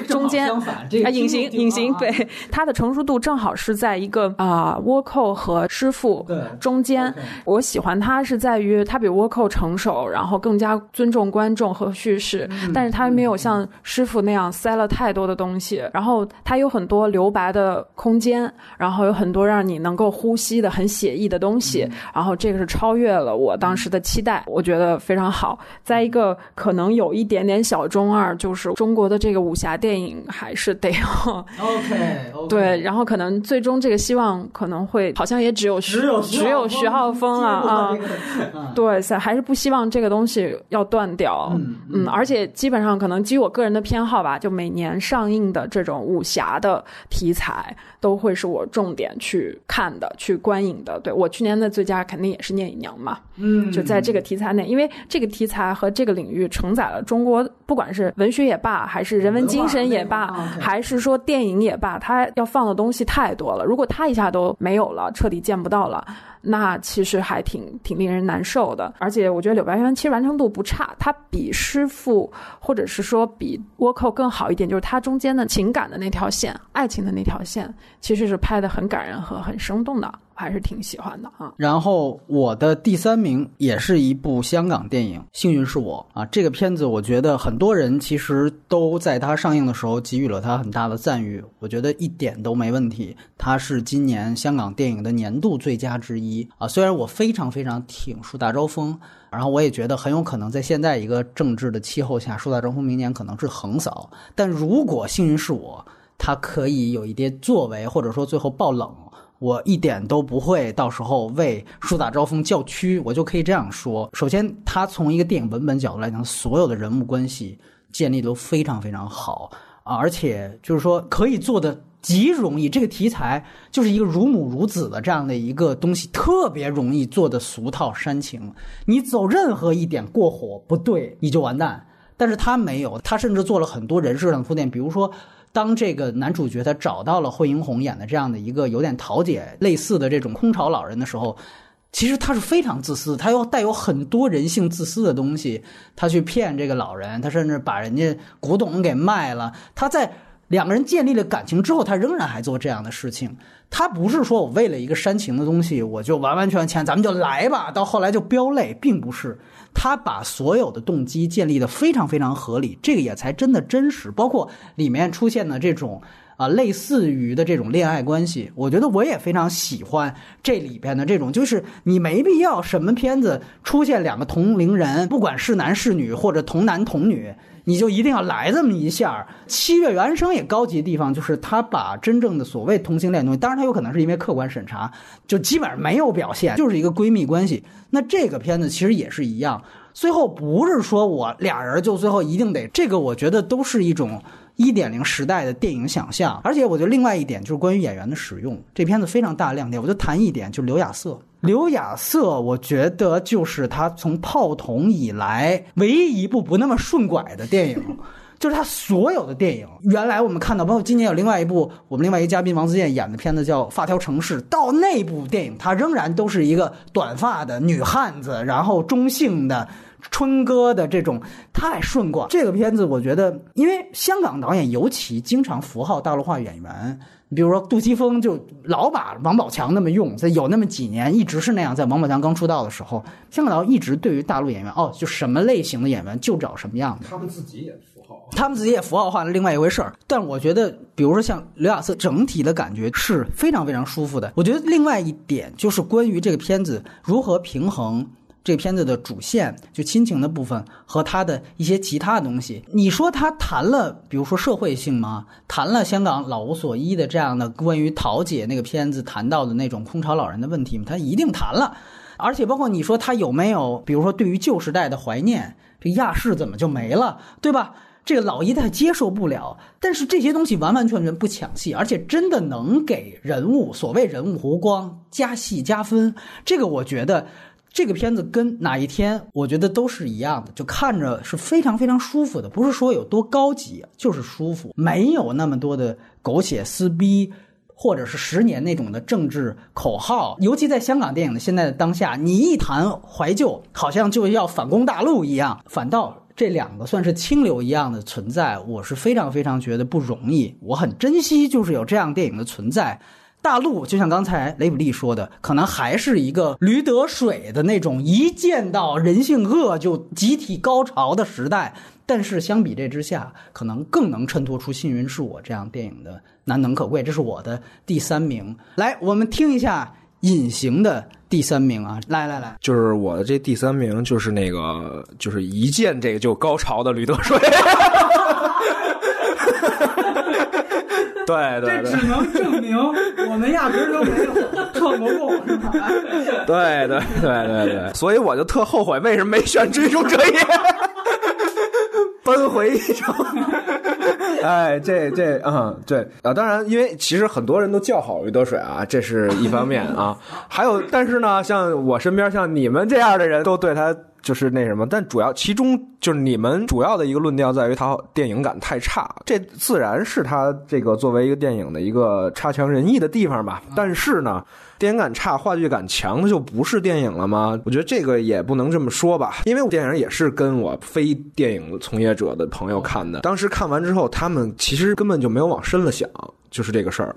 中间，啊，隐形隐形，对，他的成熟度正好是在一个啊倭寇和师傅中间。我喜欢他是在于他比倭寇成熟，然后更加尊重观众和叙事，但是他没有像师傅那样塞了太多的东西，然后他有很多留白的空间，然后有很多让你能够呼吸的很写意的东西，然后这个是超越了我当时的期待，我觉得。非常好，再一个可能有一点点小中二，就是中国的这个武侠电影还是得 OK，对，然后可能最终这个希望可能会好像也只有只有只有徐浩峰了啊，对，还是不希望这个东西要断掉，嗯，而且基本上可能基于我个人的偏好吧，就每年上映的这种武侠的题材都会是我重点去看的、去观影的。对我去年的最佳肯定也是聂隐娘嘛，嗯，就在这个题材内，因为。这个题材和这个领域承载了中国，不管是文学也罢，还是人文精神也罢，还是说电影也罢，它要放的东西太多了。如果它一下都没有了，彻底见不到了。那其实还挺挺令人难受的，而且我觉得《柳白猿》其实完成度不差，他比师傅或者是说比倭寇更好一点，就是他中间的情感的那条线，爱情的那条线，其实是拍的很感人和很生动的，还是挺喜欢的啊。然后我的第三名也是一部香港电影，《幸运是我》啊，这个片子我觉得很多人其实都在它上映的时候给予了它很大的赞誉，我觉得一点都没问题，它是今年香港电影的年度最佳之一。啊，虽然我非常非常挺树大招风，然后我也觉得很有可能在现在一个政治的气候下，树大招风明年可能是横扫。但如果幸运是我，他可以有一点作为，或者说最后爆冷，我一点都不会到时候为树大招风叫屈。我就可以这样说：首先，他从一个电影文本角度来讲，所有的人物关系建立都非常非常好啊，而且就是说可以做的。极容易，这个题材就是一个如母如子的这样的一个东西，特别容易做的俗套煽情。你走任何一点过火不对，你就完蛋。但是他没有，他甚至做了很多人设上的铺垫。比如说，当这个男主角他找到了惠英红演的这样的一个有点桃姐类似的这种空巢老人的时候，其实他是非常自私，他又带有很多人性自私的东西。他去骗这个老人，他甚至把人家古董给卖了。他在。两个人建立了感情之后，他仍然还做这样的事情。他不是说我为了一个煽情的东西，我就完完全全咱们就来吧，到后来就飙泪，并不是。他把所有的动机建立的非常非常合理，这个也才真的真实。包括里面出现的这种啊，类似于的这种恋爱关系，我觉得我也非常喜欢这里边的这种，就是你没必要什么片子出现两个同龄人，不管是男是女或者童男童女。你就一定要来这么一下。七月原声也高级的地方就是他把真正的所谓同性恋东西，当然他有可能是因为客观审查，就基本上没有表现，就是一个闺蜜关系。那这个片子其实也是一样，最后不是说我俩人就最后一定得这个，我觉得都是一种。一点零时代的电影想象，而且我觉得另外一点就是关于演员的使用，这片子非常大亮点。我就谈一点，就是刘亚瑟。刘亚瑟，我觉得就是他从炮筒以来唯一一部不那么顺拐的电影，就是他所有的电影。原来我们看到，包括今年有另外一部我们另外一个嘉宾王自健演的片子叫《发条城市》，到那部电影他仍然都是一个短发的女汉子，然后中性的。春哥的这种太顺过这个片子我觉得，因为香港导演尤其经常符号大陆化演员，你比如说杜琪峰就老把王宝强那么用，在有那么几年一直是那样，在王宝强刚出道的时候，香港导演一直对于大陆演员，哦，就什么类型的演员就找什么样的。他们自己也是，他们自己也符号化了另外一回事儿。但我觉得，比如说像刘亚瑟，整体的感觉是非常非常舒服的。我觉得另外一点就是关于这个片子如何平衡。这片子的主线就亲情的部分和他的一些其他的东西，你说他谈了，比如说社会性吗？谈了香港老无所依的这样的关于桃姐那个片子谈到的那种空巢老人的问题吗？他一定谈了，而且包括你说他有没有，比如说对于旧时代的怀念，这亚视怎么就没了，对吧？这个老一代接受不了，但是这些东西完完全全不抢戏，而且真的能给人物所谓人物弧光加戏加分，这个我觉得。这个片子跟哪一天，我觉得都是一样的，就看着是非常非常舒服的，不是说有多高级，就是舒服，没有那么多的狗血撕逼，或者是十年那种的政治口号。尤其在香港电影的现在的当下，你一谈怀旧，好像就要反攻大陆一样，反倒这两个算是清流一样的存在，我是非常非常觉得不容易，我很珍惜，就是有这样电影的存在。大陆就像刚才雷普利说的，可能还是一个驴得水的那种，一见到人性恶就集体高潮的时代。但是相比这之下，可能更能衬托出《幸运是我》这样电影的难能可贵。这是我的第三名。来，我们听一下《隐形》的第三名啊！来来来，就是我的这第三名，就是那个，就是一见这个就高潮的吕德水。对对，这只能证明我们压根就没有创过梦，是吧？对对对对对，所以我就特后悔为什么没选《追逐者也》，奔回一城。哎，这这嗯，对啊，当然，因为其实很多人都叫好于得水啊，这是一方面啊。还有，但是呢，像我身边像你们这样的人都对他。就是那什么，但主要其中就是你们主要的一个论调在于它电影感太差，这自然是它这个作为一个电影的一个差强人意的地方吧。但是呢，电影感差、话剧感强，它就不是电影了吗？我觉得这个也不能这么说吧，因为电影也是跟我非电影从业者的朋友看的，当时看完之后，他们其实根本就没有往深了想。就是这个事儿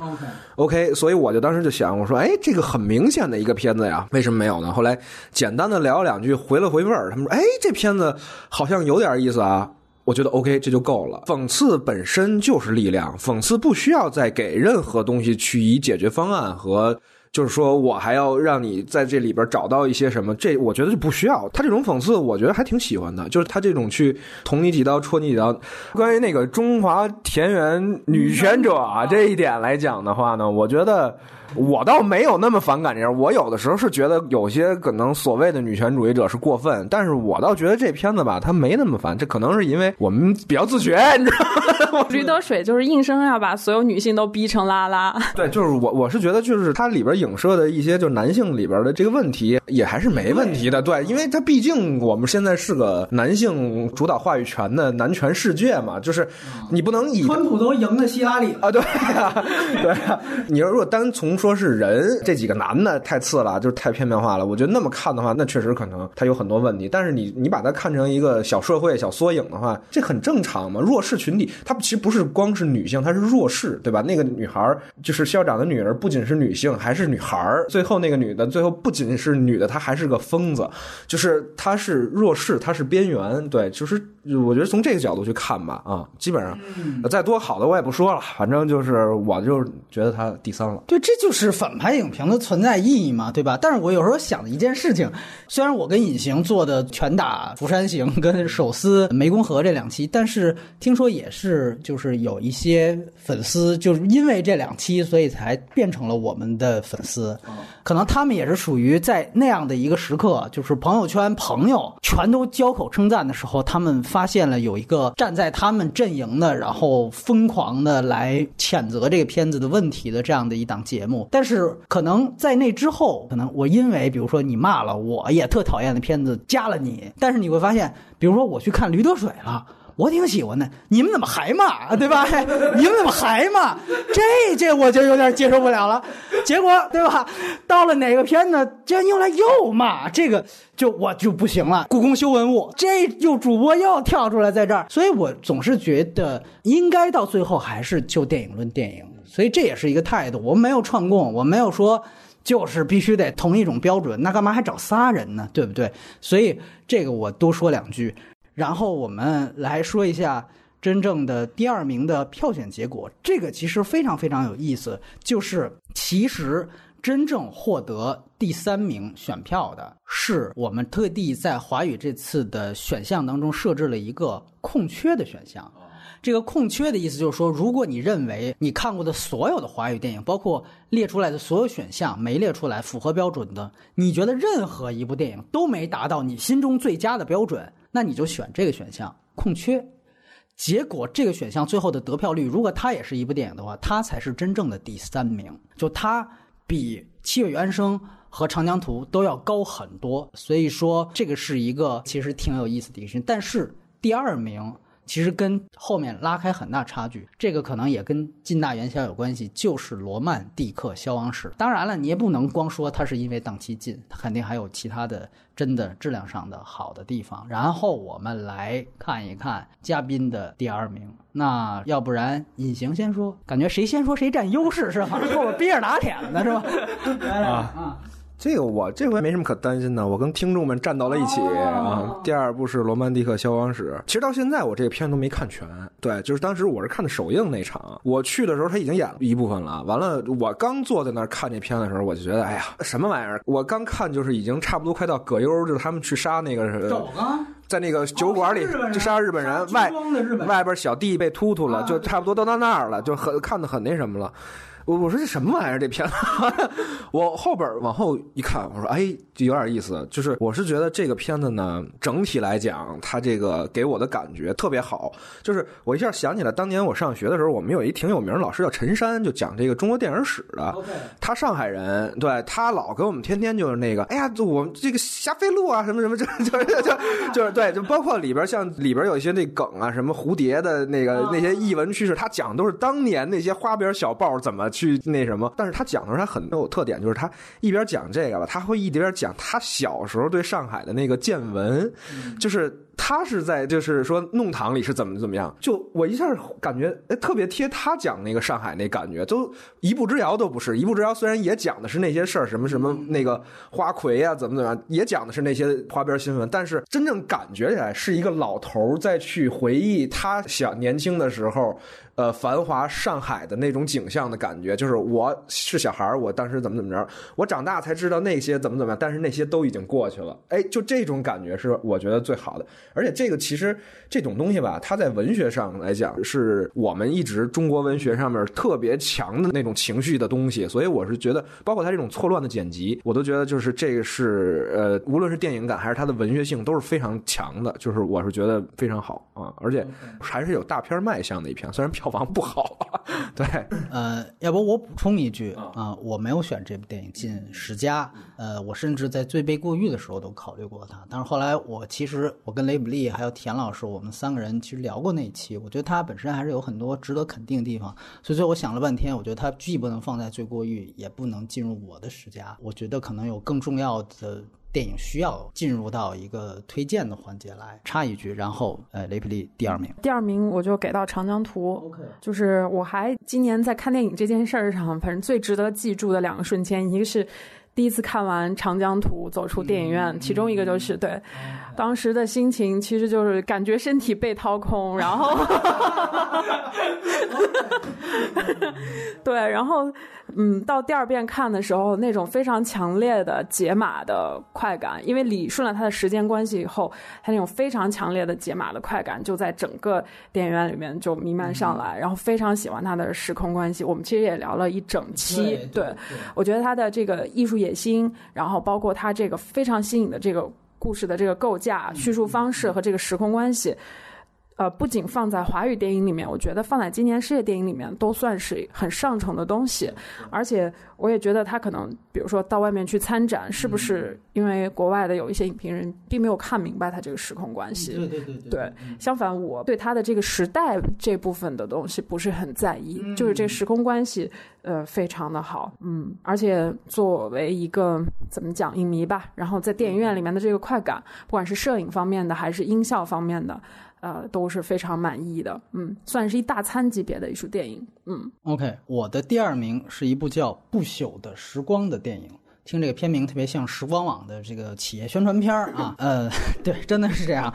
，OK，所以我就当时就想，我说，哎，这个很明显的一个片子呀，为什么没有呢？后来简单的聊两句，回了回味儿，他们说，哎，这片子好像有点意思啊。我觉得 OK，这就够了。讽刺本身就是力量，讽刺不需要再给任何东西去以解决方案和。就是说，我还要让你在这里边找到一些什么？这我觉得就不需要。他这种讽刺，我觉得还挺喜欢的。就是他这种去捅你几刀、戳你几刀。关于那个中华田园女权者啊这一点来讲的话呢，我觉得。我倒没有那么反感这样，我有的时候是觉得有些可能所谓的女权主义者是过分，但是我倒觉得这片子吧，他没那么烦，这可能是因为我们比较自觉，你知道吗？驴得水就是硬生要把所有女性都逼成拉拉。对，就是我我是觉得就是它里边影射的一些就男性里边的这个问题，也还是没问题的。对，因为它毕竟我们现在是个男性主导话语权的男权世界嘛，就是你不能以川普都赢了希拉里啊，对呀、对呀、你要如果单从说是人这几个男的太次了，就是太片面化了。我觉得那么看的话，那确实可能他有很多问题。但是你你把它看成一个小社会、小缩影的话，这很正常嘛。弱势群体，他其实不是光是女性，她是弱势，对吧？那个女孩就是校长的女儿，不仅是女性，还是女孩儿。最后那个女的，最后不仅是女的，她还是个疯子，就是她是弱势，她是边缘。对，就是我觉得从这个角度去看吧，啊，基本上再多好的我也不说了，反正就是我就觉得他第三了。对，这就是反派影评的存在意义嘛，对吧？但是我有时候想的一件事情，虽然我跟隐形做的拳打釜山行跟手撕湄公河这两期，但是听说也是就是有一些粉丝就是因为这两期，所以才变成了我们的粉丝。可能他们也是属于在那样的一个时刻，就是朋友圈朋友全都交口称赞的时候，他们发现了有一个站在他们阵营的，然后疯狂的来谴责这个片子的问题的这样的一档节目。但是可能在那之后，可能我因为比如说你骂了我也特讨厌的片子加了你，但是你会发现，比如说我去看《驴得水》了。我挺喜欢的，你们怎么还骂，对吧？你们怎么还骂？这这我就有点接受不了了。结果对吧？到了哪个片子，竟然又来又骂，这个就我就不行了。故宫修文物，这又主播又跳出来在这儿，所以我总是觉得应该到最后还是就电影论电影，所以这也是一个态度。我们没有串供，我没有说。就是必须得同一种标准，那干嘛还找仨人呢？对不对？所以这个我多说两句，然后我们来说一下真正的第二名的票选结果。这个其实非常非常有意思，就是其实真正获得第三名选票的是我们特地在华语这次的选项当中设置了一个空缺的选项。这个空缺的意思就是说，如果你认为你看过的所有的华语电影，包括列出来的所有选项没列出来符合标准的，你觉得任何一部电影都没达到你心中最佳的标准，那你就选这个选项空缺。结果这个选项最后的得票率，如果它也是一部电影的话，它才是真正的第三名，就它比《七月与安生》和《长江图》都要高很多。所以说，这个是一个其实挺有意思的一个事情。但是第二名。其实跟后面拉开很大差距，这个可能也跟近大元宵有关系，就是《罗曼蒂克消亡史》。当然了，你也不能光说它是因为档期近，它肯定还有其他的真的质量上的好的地方。然后我们来看一看嘉宾的第二名，那要不然隐形先说，感觉谁先说谁占优势是吧？后边憋着打脸呢是吧？来来啊。这个我这回没什么可担心的，我跟听众们站到了一起、哦、啊。第二部是《罗曼蒂克消亡史》，其实到现在我这个片都没看全。对，就是当时我是看的首映那场，我去的时候他已经演了一部分了。完了，我刚坐在那儿看这片的时候，我就觉得，哎呀，什么玩意儿！我刚看就是已经差不多快到葛优，就是他们去杀那个在那个酒馆里就杀日本人，外外边小弟被突突了，就差不多都到那儿了，就很看的很那什么了。我我说这什么玩意儿？这片子，我后边往后一看，我说哎，就有点意思。就是我是觉得这个片子呢，整体来讲，它这个给我的感觉特别好。就是我一下想起来，当年我上学的时候，我们有一挺有名的老师叫陈山，就讲这个中国电影史的。他上海人，对他老给我们天天就是那个，哎呀，我们这个霞飞路啊，什么什么，就就就就是对，就包括里边像里边有一些那梗啊，什么蝴蝶的那个那些译文趋势，他讲都是当年那些花边小报怎么。去那什么，但是他讲的时候他很有特点，就是他一边讲这个吧，他会一边讲他小时候对上海的那个见闻，就是他是在就是说弄堂里是怎么怎么样，就我一下感觉哎特别贴他讲那个上海那感觉，都一步之遥都不是，一步之遥虽然也讲的是那些事儿，什么什么那个花魁啊怎么怎么样，也讲的是那些花边新闻，但是真正感觉起来是一个老头在去回忆他小年轻的时候。呃，繁华上海的那种景象的感觉，就是我是小孩儿，我当时怎么怎么着，我长大才知道那些怎么怎么样，但是那些都已经过去了。哎，就这种感觉是我觉得最好的。而且这个其实这种东西吧，它在文学上来讲，是我们一直中国文学上面特别强的那种情绪的东西。所以我是觉得，包括它这种错乱的剪辑，我都觉得就是这个是呃，无论是电影感还是它的文学性都是非常强的。就是我是觉得非常好啊，而且还是有大片卖相的一片，虽然票房不好。对，呃，要不我补充一句啊，我没有选这部电影进十佳，呃，我甚至在最被过誉的时候都考虑过它，但是后来我其实我跟雷普利还有田老师，我们三个人其实聊过那一期，我觉得它本身还是有很多值得肯定的地方，所以最后我想了半天，我觉得它既不能放在最过誉，也不能进入我的十佳，我觉得可能有更重要的。电影需要进入到一个推荐的环节来插一句，然后呃，雷普利第二名，第二名我就给到《长江图》。OK，就是我还今年在看电影这件事儿上，反正最值得记住的两个瞬间，一个是。第一次看完《长江图》，走出电影院，其中一个就是对，当时的心情其实就是感觉身体被掏空，然后，对，然后嗯，到第二遍看的时候，那种非常强烈的解码的快感，因为理顺了它的时间关系以后，它那种非常强烈的解码的快感就在整个电影院里面就弥漫上来，然后非常喜欢它的时空关系。我们其实也聊了一整期，对我觉得他的这个艺术。野心，然后包括它这个非常新颖的这个故事的这个构架、叙述方式和这个时空关系。呃，不仅放在华语电影里面，我觉得放在今年世界电影里面都算是很上乘的东西。而且，我也觉得他可能，比如说到外面去参展，是不是因为国外的有一些影评人并没有看明白他这个时空关系？对对对对。相反，我对他的这个时代这部分的东西不是很在意，就是这个时空关系，呃，非常的好。嗯，而且作为一个怎么讲影迷吧，然后在电影院里面的这个快感，不管是摄影方面的还是音效方面的。呃，都是非常满意的，嗯，算是一大餐级别的艺术电影，嗯。OK，我的第二名是一部叫《不朽的时光》的电影，听这个片名特别像时光网的这个企业宣传片儿啊，呃，对，真的是这样。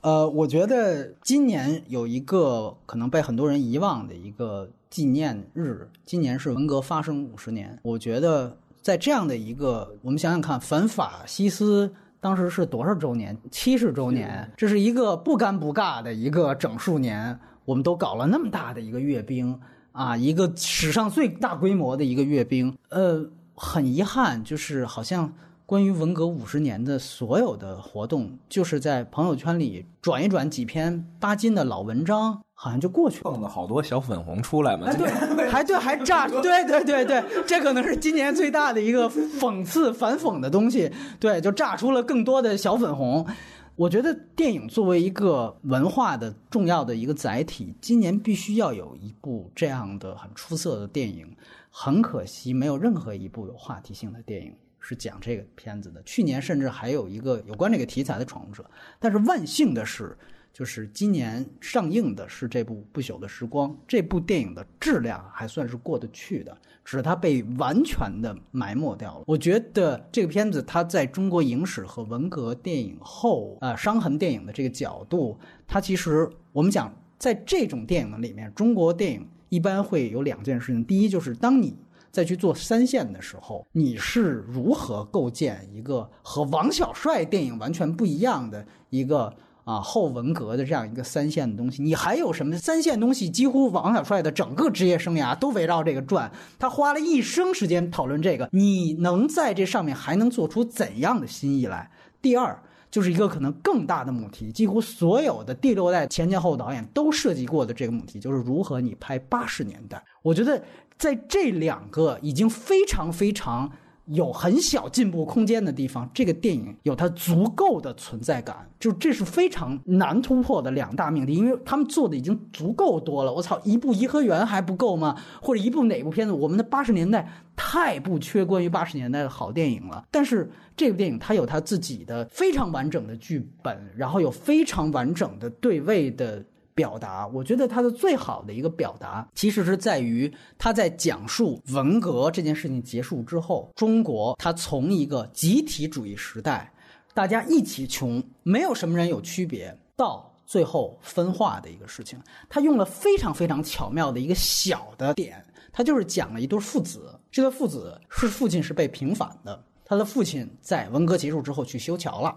呃，我觉得今年有一个可能被很多人遗忘的一个纪念日，今年是文革发生五十年。我觉得在这样的一个，我们想想看，反法西斯。当时是多少周年？七十周年，这是一个不尴不尬的一个整数年。我们都搞了那么大的一个阅兵啊，一个史上最大规模的一个阅兵。呃，很遗憾，就是好像关于文革五十年的所有的活动，就是在朋友圈里转一转几篇巴金的老文章。好像就过去了，蹦了好多小粉红出来嘛？对，还对，还炸，对对对对，这可能是今年最大的一个讽刺反讽的东西。对，就炸出了更多的小粉红。我觉得电影作为一个文化的重要的一个载体，今年必须要有一部这样的很出色的电影。很可惜，没有任何一部有话题性的电影是讲这个片子的。去年甚至还有一个有关这个题材的《闯入者》，但是万幸的是。就是今年上映的是这部《不朽的时光》，这部电影的质量还算是过得去的，只是它被完全的埋没掉了。我觉得这个片子它在中国影史和文革电影后啊伤痕电影的这个角度，它其实我们讲在这种电影里面，中国电影一般会有两件事情：第一，就是当你在去做三线的时候，你是如何构建一个和王小帅电影完全不一样的一个。啊，后文革的这样一个三线的东西，你还有什么三线东西？几乎王小帅的整个职业生涯都围绕这个转，他花了一生时间讨论这个，你能在这上面还能做出怎样的新意来？第二，就是一个可能更大的母题，几乎所有的第六代前前后导演都涉及过的这个母题，就是如何你拍八十年代。我觉得在这两个已经非常非常。有很小进步空间的地方，这个电影有它足够的存在感，就这是非常难突破的两大命题，因为他们做的已经足够多了。我操，一部颐和园还不够吗？或者一部哪部片子？我们的八十年代太不缺关于八十年代的好电影了。但是这部电影它有它自己的非常完整的剧本，然后有非常完整的对位的。表达，我觉得他的最好的一个表达，其实是在于他在讲述文革这件事情结束之后，中国他从一个集体主义时代，大家一起穷，没有什么人有区别，到最后分化的一个事情。他用了非常非常巧妙的一个小的点，他就是讲了一对父子，这对父子是父亲是被平反的，他的父亲在文革结束之后去修桥了，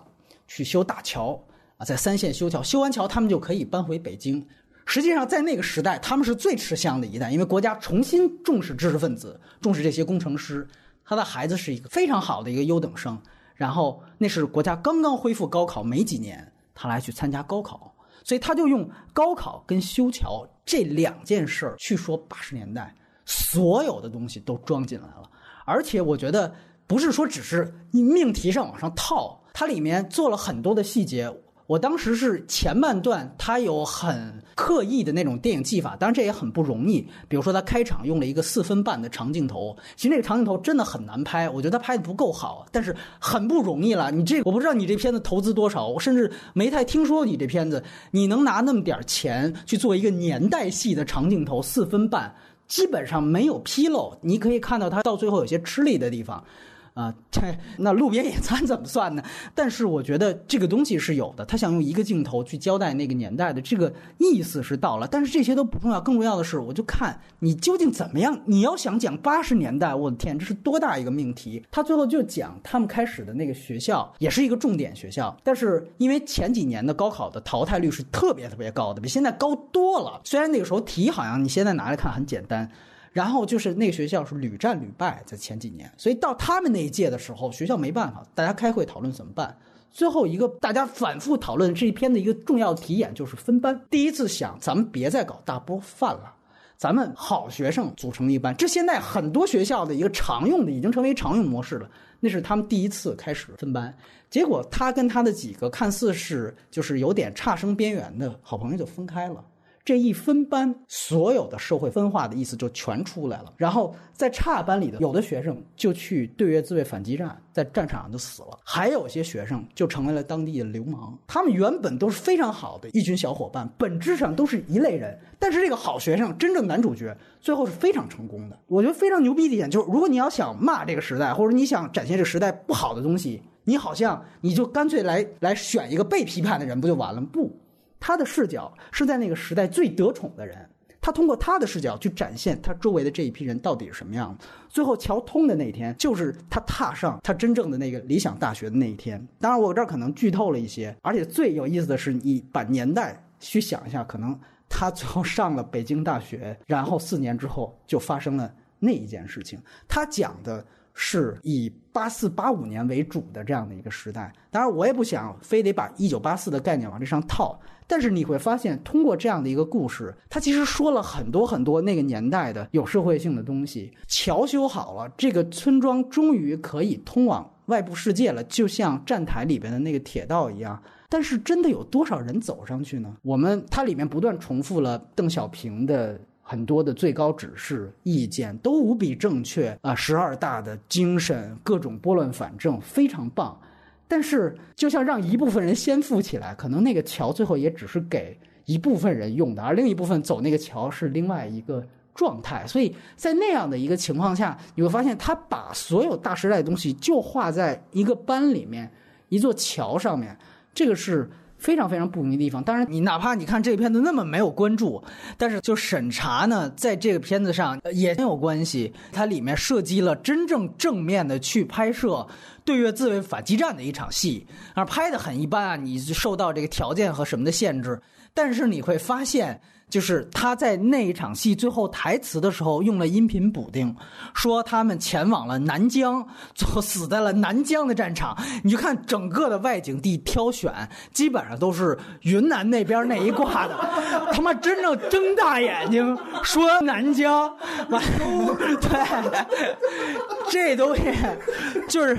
去修大桥。啊，在三线修桥，修完桥他们就可以搬回北京。实际上，在那个时代，他们是最吃香的一代，因为国家重新重视知识分子，重视这些工程师。他的孩子是一个非常好的一个优等生，然后那是国家刚刚恢复高考没几年，他来去参加高考，所以他就用高考跟修桥这两件事儿去说八十年代所有的东西都装进来了。而且我觉得不是说只是命题上往上套，它里面做了很多的细节。我当时是前半段，它有很刻意的那种电影技法，当然这也很不容易。比如说，他开场用了一个四分半的长镜头，其实那个长镜头真的很难拍，我觉得他拍的不够好，但是很不容易了。你这我不知道你这片子投资多少，我甚至没太听说你这片子，你能拿那么点钱去做一个年代戏的长镜头四分半，基本上没有纰漏，你可以看到他到最后有些吃力的地方。啊，这那路边野餐怎么算呢？但是我觉得这个东西是有的，他想用一个镜头去交代那个年代的这个意思是到了，但是这些都不重要，更重要的是，我就看你究竟怎么样。你要想讲八十年代，我的天，这是多大一个命题！他最后就讲他们开始的那个学校也是一个重点学校，但是因为前几年的高考的淘汰率是特别特别高的，比现在高多了。虽然那个时候题好像你现在拿来看很简单。然后就是那个学校是屡战屡败，在前几年，所以到他们那一届的时候，学校没办法，大家开会讨论怎么办。最后一个大家反复讨论这一篇的一个重要题眼就是分班。第一次想，咱们别再搞大波饭了，咱们好学生组成一班。这现在很多学校的一个常用的，已经成为常用模式了。那是他们第一次开始分班，结果他跟他的几个看似是就是有点差生边缘的好朋友就分开了。这一分班，所有的社会分化的意思就全出来了。然后在差班里的有的学生就去对越自卫反击战，在战场上就死了；还有些学生就成为了当地的流氓。他们原本都是非常好的一群小伙伴，本质上都是一类人。但是这个好学生，真正男主角，最后是非常成功的。我觉得非常牛逼的一点就是，如果你要想骂这个时代，或者你想展现这个时代不好的东西，你好像你就干脆来来选一个被批判的人，不就完了？不。他的视角是在那个时代最得宠的人，他通过他的视角去展现他周围的这一批人到底是什么样的。最后桥通的那一天，就是他踏上他真正的那个理想大学的那一天。当然，我这儿可能剧透了一些，而且最有意思的是，你把年代去想一下，可能他最后上了北京大学，然后四年之后就发生了那一件事情。他讲的。是以八四八五年为主的这样的一个时代，当然我也不想非得把一九八四的概念往这上套，但是你会发现，通过这样的一个故事，它其实说了很多很多那个年代的有社会性的东西。桥修好了，这个村庄终于可以通往外部世界了，就像站台里边的那个铁道一样。但是真的有多少人走上去呢？我们它里面不断重复了邓小平的。很多的最高指示意见都无比正确啊！十二大的精神，各种拨乱反正，非常棒。但是，就像让一部分人先富起来，可能那个桥最后也只是给一部分人用的，而另一部分走那个桥是另外一个状态。所以在那样的一个情况下，你会发现他把所有大时代的东西就画在一个班里面，一座桥上面，这个是。非常非常不容易的地方。当然，你哪怕你看这个片子那么没有关注，但是就审查呢，在这个片子上也很有关系。它里面涉及了真正正面的去拍摄对越自卫反击战的一场戏，而拍的很一般啊，你受到这个条件和什么的限制。但是你会发现。就是他在那一场戏最后台词的时候用了音频补丁，说他们前往了南疆，最后死在了南疆的战场。你就看整个的外景地挑选，基本上都是云南那边那一挂的。他妈真正睁大眼睛说南疆，完对，这东西就是。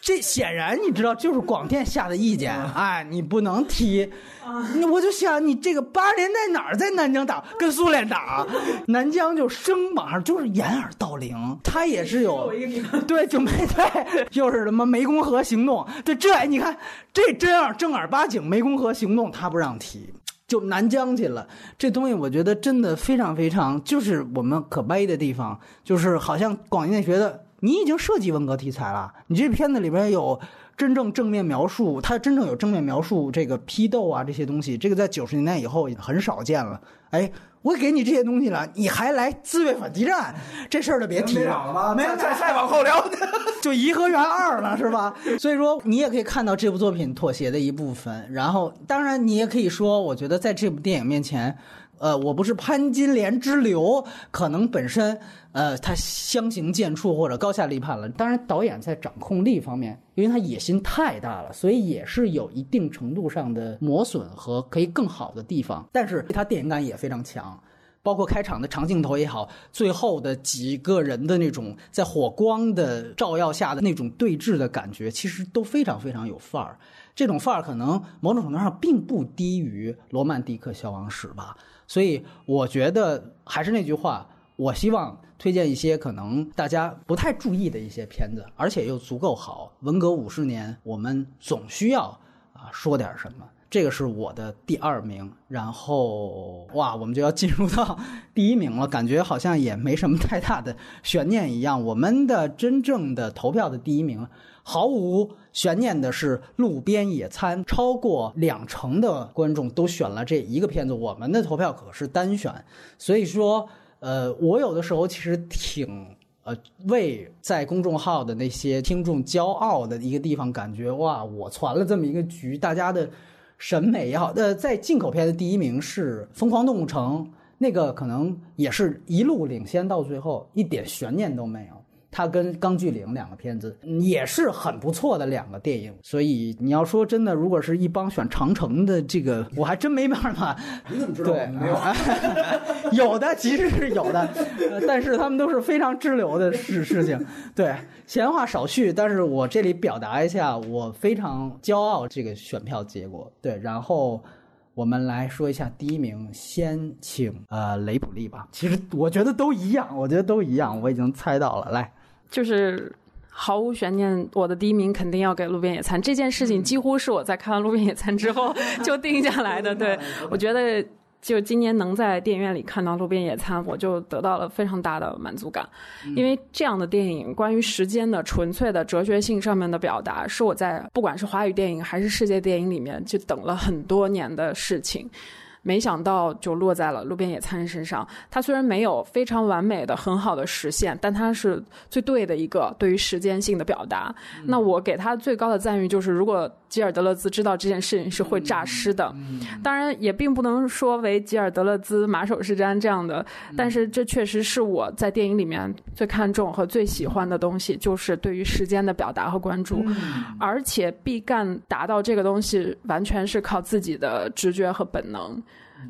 这显然你知道，就是广电下的意见，哎，你不能提。我就想，你这个八十年代哪儿在南疆打，跟苏联打，南疆就生马上就是掩耳盗铃，他也是有，对，就没对，又是什么湄公河行动，对，这你看，这真要正儿八经湄公河行动，他不让提。就南疆去了，这东西我觉得真的非常非常，就是我们可悲的地方，就是好像广电觉得你已经涉及文革题材了，你这片子里边有真正正面描述，它真正有正面描述这个批斗啊这些东西，这个在九十年代以后很少见了。哎，我给你这些东西了，你还来自卫反击战，这事儿就别提了。没有，再再往后聊，就颐和园二了，是吧？所以说，你也可以看到这部作品妥协的一部分。然后，当然你也可以说，我觉得在这部电影面前。呃，我不是潘金莲之流，可能本身，呃，他相形见绌或者高下立判了。当然，导演在掌控力方面，因为他野心太大了，所以也是有一定程度上的磨损和可以更好的地方。但是他电影感也非常强，包括开场的长镜头也好，最后的几个人的那种在火光的照耀下的那种对峙的感觉，其实都非常非常有范儿。这种范儿可能某种程度上并不低于《罗曼蒂克消亡史》吧。所以我觉得还是那句话，我希望推荐一些可能大家不太注意的一些片子，而且又足够好。文革五十年，我们总需要啊说点什么。这个是我的第二名，然后哇，我们就要进入到 第一名了，感觉好像也没什么太大的悬念一样。我们的真正的投票的第一名。毫无悬念的是，《路边野餐》超过两成的观众都选了这一个片子。我们的投票可是单选，所以说，呃，我有的时候其实挺呃为在公众号的那些听众骄傲的一个地方，感觉哇，我传了这么一个局，大家的审美也好。呃，在进口片的第一名是《疯狂动物城》，那个可能也是一路领先到最后，一点悬念都没有。它跟《钢锯岭》两个片子也是很不错的两个电影，所以你要说真的，如果是一帮选长城的这个，我还真没办法。你怎么知道？对，没有，有的其实是有的，但是他们都是非常支流的事事情。对，闲话少叙，但是我这里表达一下，我非常骄傲这个选票结果。对，然后我们来说一下第一名，先请呃雷普利吧。其实我觉得都一样，我觉得都一样，我已经猜到了。来。就是毫无悬念，我的第一名肯定要给《路边野餐》这件事情，几乎是我在看完《路边野餐》之后 就定下来的。对我觉得，就今年能在电影院里看到《路边野餐》，我就得到了非常大的满足感。因为这样的电影，关于时间的纯粹的哲学性上面的表达，是我在不管是华语电影还是世界电影里面，就等了很多年的事情。没想到就落在了路边野餐身上。它虽然没有非常完美的、很好的实现，但它是最对的一个对于时间性的表达。那我给他最高的赞誉就是，如果吉尔德勒兹知道这件事情是会诈尸的，当然也并不能说为吉尔德勒兹马首是瞻这样的。但是这确实是我在电影里面最看重和最喜欢的东西，就是对于时间的表达和关注。而且毕赣达到这个东西，完全是靠自己的直觉和本能。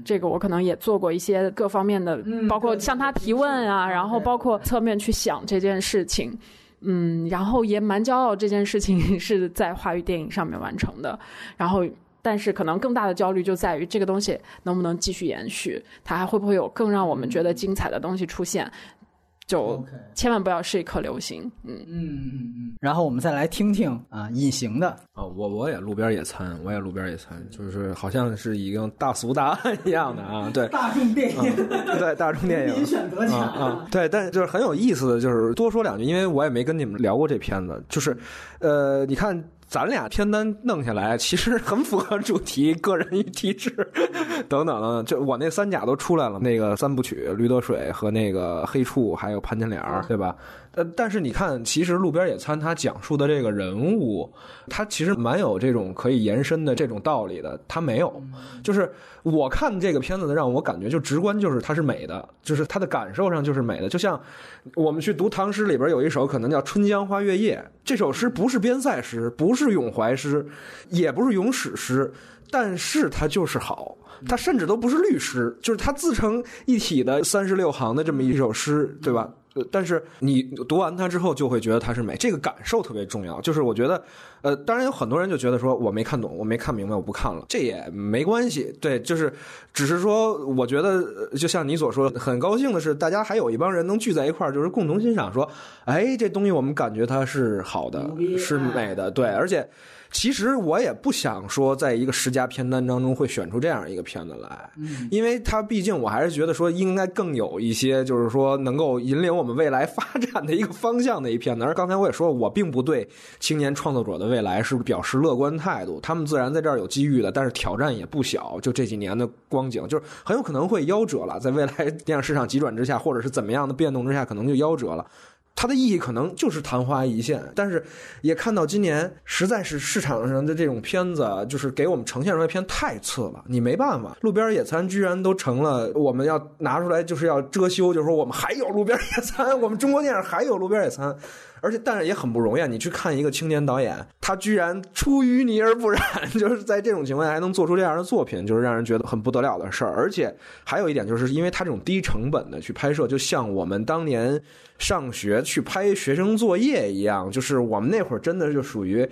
这个我可能也做过一些各方面的，包括向他提问啊，然后包括侧面去想这件事情，嗯，然后也蛮骄傲这件事情 是在华语电影上面完成的，然后但是可能更大的焦虑就在于这个东西能不能继续延续，它还会不会有更让我们觉得精彩的东西出现。就千万不要是一颗流星，嗯。嗯嗯嗯。然后我们再来听听啊，隐形的。啊，我我也路边野餐，我也路边野餐，就是好像是一个大俗答案一样的啊，对，大众电影，对大众电影，选择权。啊，对，但就是很有意思的就是多说两句，因为我也没跟你们聊过这片子，就是呃，你看。咱俩片单弄下来，其实很符合主题，个人与体质等等。就我那三甲都出来了，那个三部曲《驴得水》和那个《黑处》，还有《潘金莲》，对吧？呃，但是你看，其实《路边野餐》它讲述的这个人物，他其实蛮有这种可以延伸的这种道理的。他没有，就是我看这个片子的，让我感觉就直观，就是它是美的，就是它的感受上就是美的。就像我们去读唐诗里边有一首，可能叫《春江花月夜》，这首诗不是边塞诗，不是咏怀诗，也不是咏史诗，但是它就是好。它甚至都不是律诗，就是它自成一体的三十六行的这么一首诗，对吧？但是你读完它之后，就会觉得它是美，这个感受特别重要。就是我觉得，呃，当然有很多人就觉得说我没看懂，我没看明白，我不看了，这也没关系。对，就是只是说，我觉得就像你所说，很高兴的是，大家还有一帮人能聚在一块儿，就是共同欣赏，说，哎，这东西我们感觉它是好的，是美的，对，而且。其实我也不想说，在一个十佳片单当中会选出这样一个片子来，因为它毕竟我还是觉得说应该更有一些，就是说能够引领我们未来发展的一个方向的一片子。而刚才我也说，我并不对青年创作者的未来是表示乐观态度，他们自然在这儿有机遇的，但是挑战也不小。就这几年的光景，就是很有可能会夭折了，在未来电影市场急转直下，或者是怎么样的变动之下，可能就夭折了。它的意义可能就是昙花一现，但是也看到今年实在是市场上的这种片子，就是给我们呈现出来片太次了，你没办法。路边野餐居然都成了我们要拿出来就是要遮羞，就是说我们还有路边野餐，我们中国电影还有路边野餐。而且，但是也很不容易。你去看一个青年导演，他居然出淤泥而不染，就是在这种情况下还能做出这样的作品，就是让人觉得很不得了的事儿。而且还有一点，就是因为他这种低成本的去拍摄，就像我们当年上学去拍学生作业一样，就是我们那会儿真的就属于。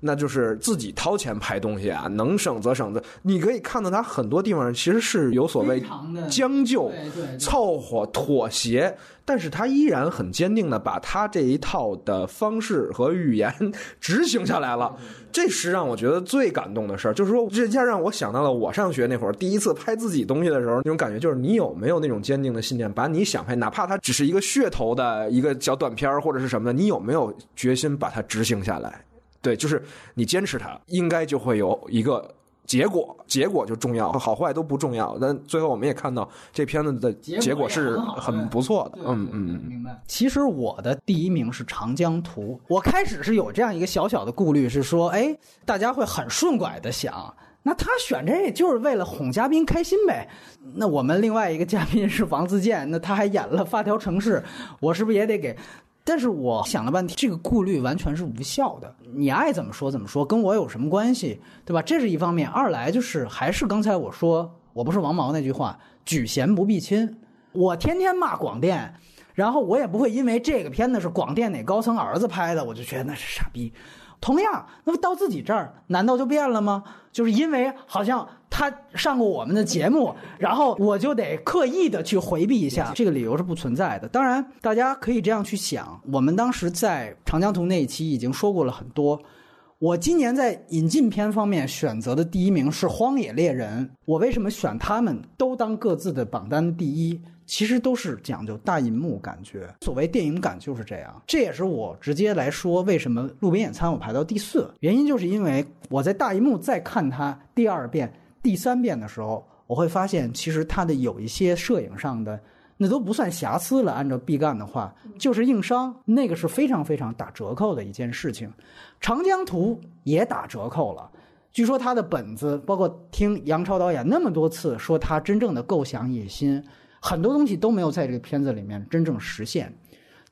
那就是自己掏钱拍东西啊，能省则省。的你可以看到他很多地方其实是有所谓将就、凑合、妥协，但是他依然很坚定的把他这一套的方式和语言 执行下来了。这是让我觉得最感动的事儿，就是说这下让我想到了我上学那会儿第一次拍自己东西的时候那种感觉，就是你有没有那种坚定的信念，把你想拍，哪怕它只是一个噱头的一个小短片或者是什么的，你有没有决心把它执行下来？对，就是你坚持它，应该就会有一个结果，结果就重要，好坏都不重要。但最后我们也看到这片子的结果是很不错的。嗯嗯，明白。其实我的第一名是《长江图》，我开始是有这样一个小小的顾虑，是说，哎，大家会很顺拐的想，那他选这就是为了哄嘉宾开心呗？那我们另外一个嘉宾是王自健，那他还演了《发条城市》，我是不是也得给？但是我想了半天，这个顾虑完全是无效的。你爱怎么说怎么说，跟我有什么关系，对吧？这是一方面。二来就是还是刚才我说，我不是王毛那句话，举贤不避亲。我天天骂广电，然后我也不会因为这个片子是广电哪高层儿子拍的，我就觉得那是傻逼。同样，那么到自己这儿，难道就变了吗？就是因为好像他上过我们的节目，然后我就得刻意的去回避一下，这个理由是不存在的。当然，大家可以这样去想。我们当时在《长江图》那一期已经说过了很多。我今年在引进片方面选择的第一名是《荒野猎人》。我为什么选他们都当各自的榜单第一？其实都是讲究大银幕感觉，所谓电影感就是这样。这也是我直接来说，为什么《路边野餐》我排到第四，原因就是因为我在大银幕再看它第二遍、第三遍的时候，我会发现其实它的有一些摄影上的那都不算瑕疵了。按照毕赣的话，就是硬伤，那个是非常非常打折扣的一件事情。《长江图》也打折扣了，据说他的本子，包括听杨超导演那么多次说他真正的构想野心。很多东西都没有在这个片子里面真正实现，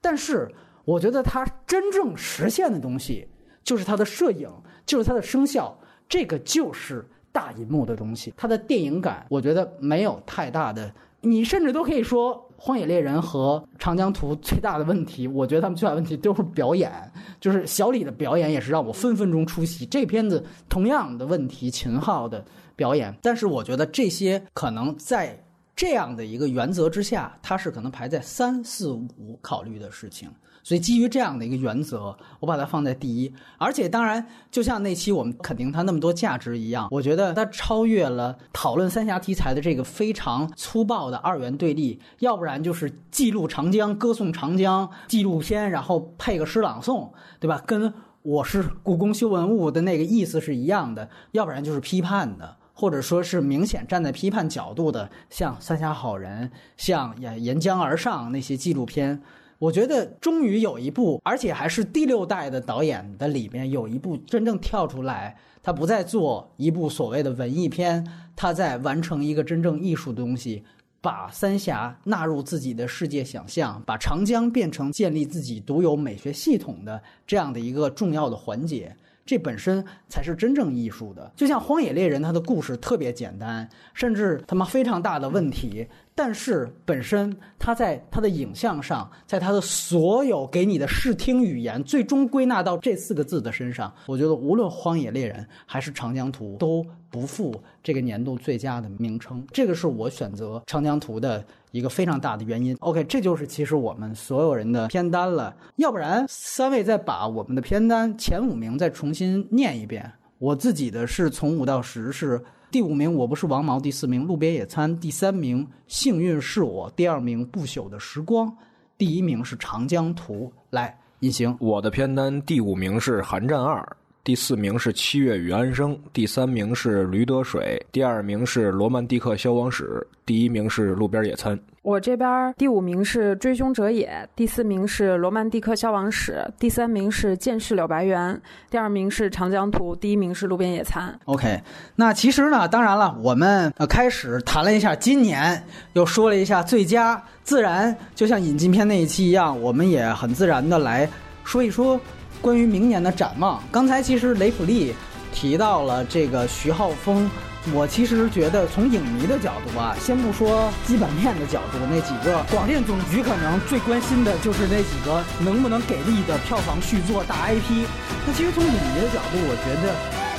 但是我觉得它真正实现的东西，就是它的摄影，就是它的声效，这个就是大银幕的东西。它的电影感，我觉得没有太大的。你甚至都可以说，《荒野猎人》和《长江图》最大的问题，我觉得他们最大的问题都是表演，就是小李的表演也是让我分分钟出戏。这片子同样的问题，秦昊的表演，但是我觉得这些可能在。这样的一个原则之下，它是可能排在三四五考虑的事情，所以基于这样的一个原则，我把它放在第一。而且当然，就像那期我们肯定它那么多价值一样，我觉得它超越了讨论三峡题材的这个非常粗暴的二元对立，要不然就是记录长江、歌颂长江纪录片，然后配个诗朗诵，对吧？跟我是故宫修文物的那个意思是一样的，要不然就是批判的。或者说是明显站在批判角度的，像《三峡好人》、像《沿沿江而上》那些纪录片，我觉得终于有一部，而且还是第六代的导演的里面有一部真正跳出来，他不再做一部所谓的文艺片，他在完成一个真正艺术的东西，把三峡纳入自己的世界想象，把长江变成建立自己独有美学系统的这样的一个重要的环节。这本身才是真正艺术的，就像《荒野猎人》，他的故事特别简单，甚至他妈非常大的问题。但是本身他在他的影像上，在他的所有给你的视听语言，最终归纳到这四个字的身上，我觉得无论《荒野猎人》还是《长江图》都不负这个年度最佳的名称。这个是我选择《长江图》的。一个非常大的原因。OK，这就是其实我们所有人的片单了。要不然三位再把我们的片单前五名再重新念一遍。我自己的是从五到十是第五名，我不是王毛；第四名，路边野餐；第三名，幸运是我；第二名，不朽的时光；第一名是长江图。来，隐形，我的片单第五名是《寒战二》。第四名是《七月与安生》，第三名是《驴得水》，第二名是《罗曼蒂克消亡史》，第一名是《路边野餐》。我这边第五名是《追凶者也》，第四名是《罗曼蒂克消亡史》，第三名是《剑士柳白猿》，第二名是《长江图》，第一名是《路边野餐》。OK，那其实呢，当然了，我们呃开始谈了一下今年，又说了一下最佳，自然就像引进片那一期一样，我们也很自然的来说一说。关于明年的展望，刚才其实雷普利提到了这个徐浩峰，我其实觉得从影迷的角度啊，先不说基本面的角度，那几个广电总局可能最关心的就是那几个能不能给力的票房续作大 IP。那其实从影迷的角度，我觉得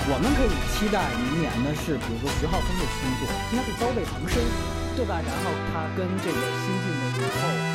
我们可以期待明年的是，比如说徐浩峰的新作，应该是刀背藏身，对吧？然后他跟这个新晋的影后。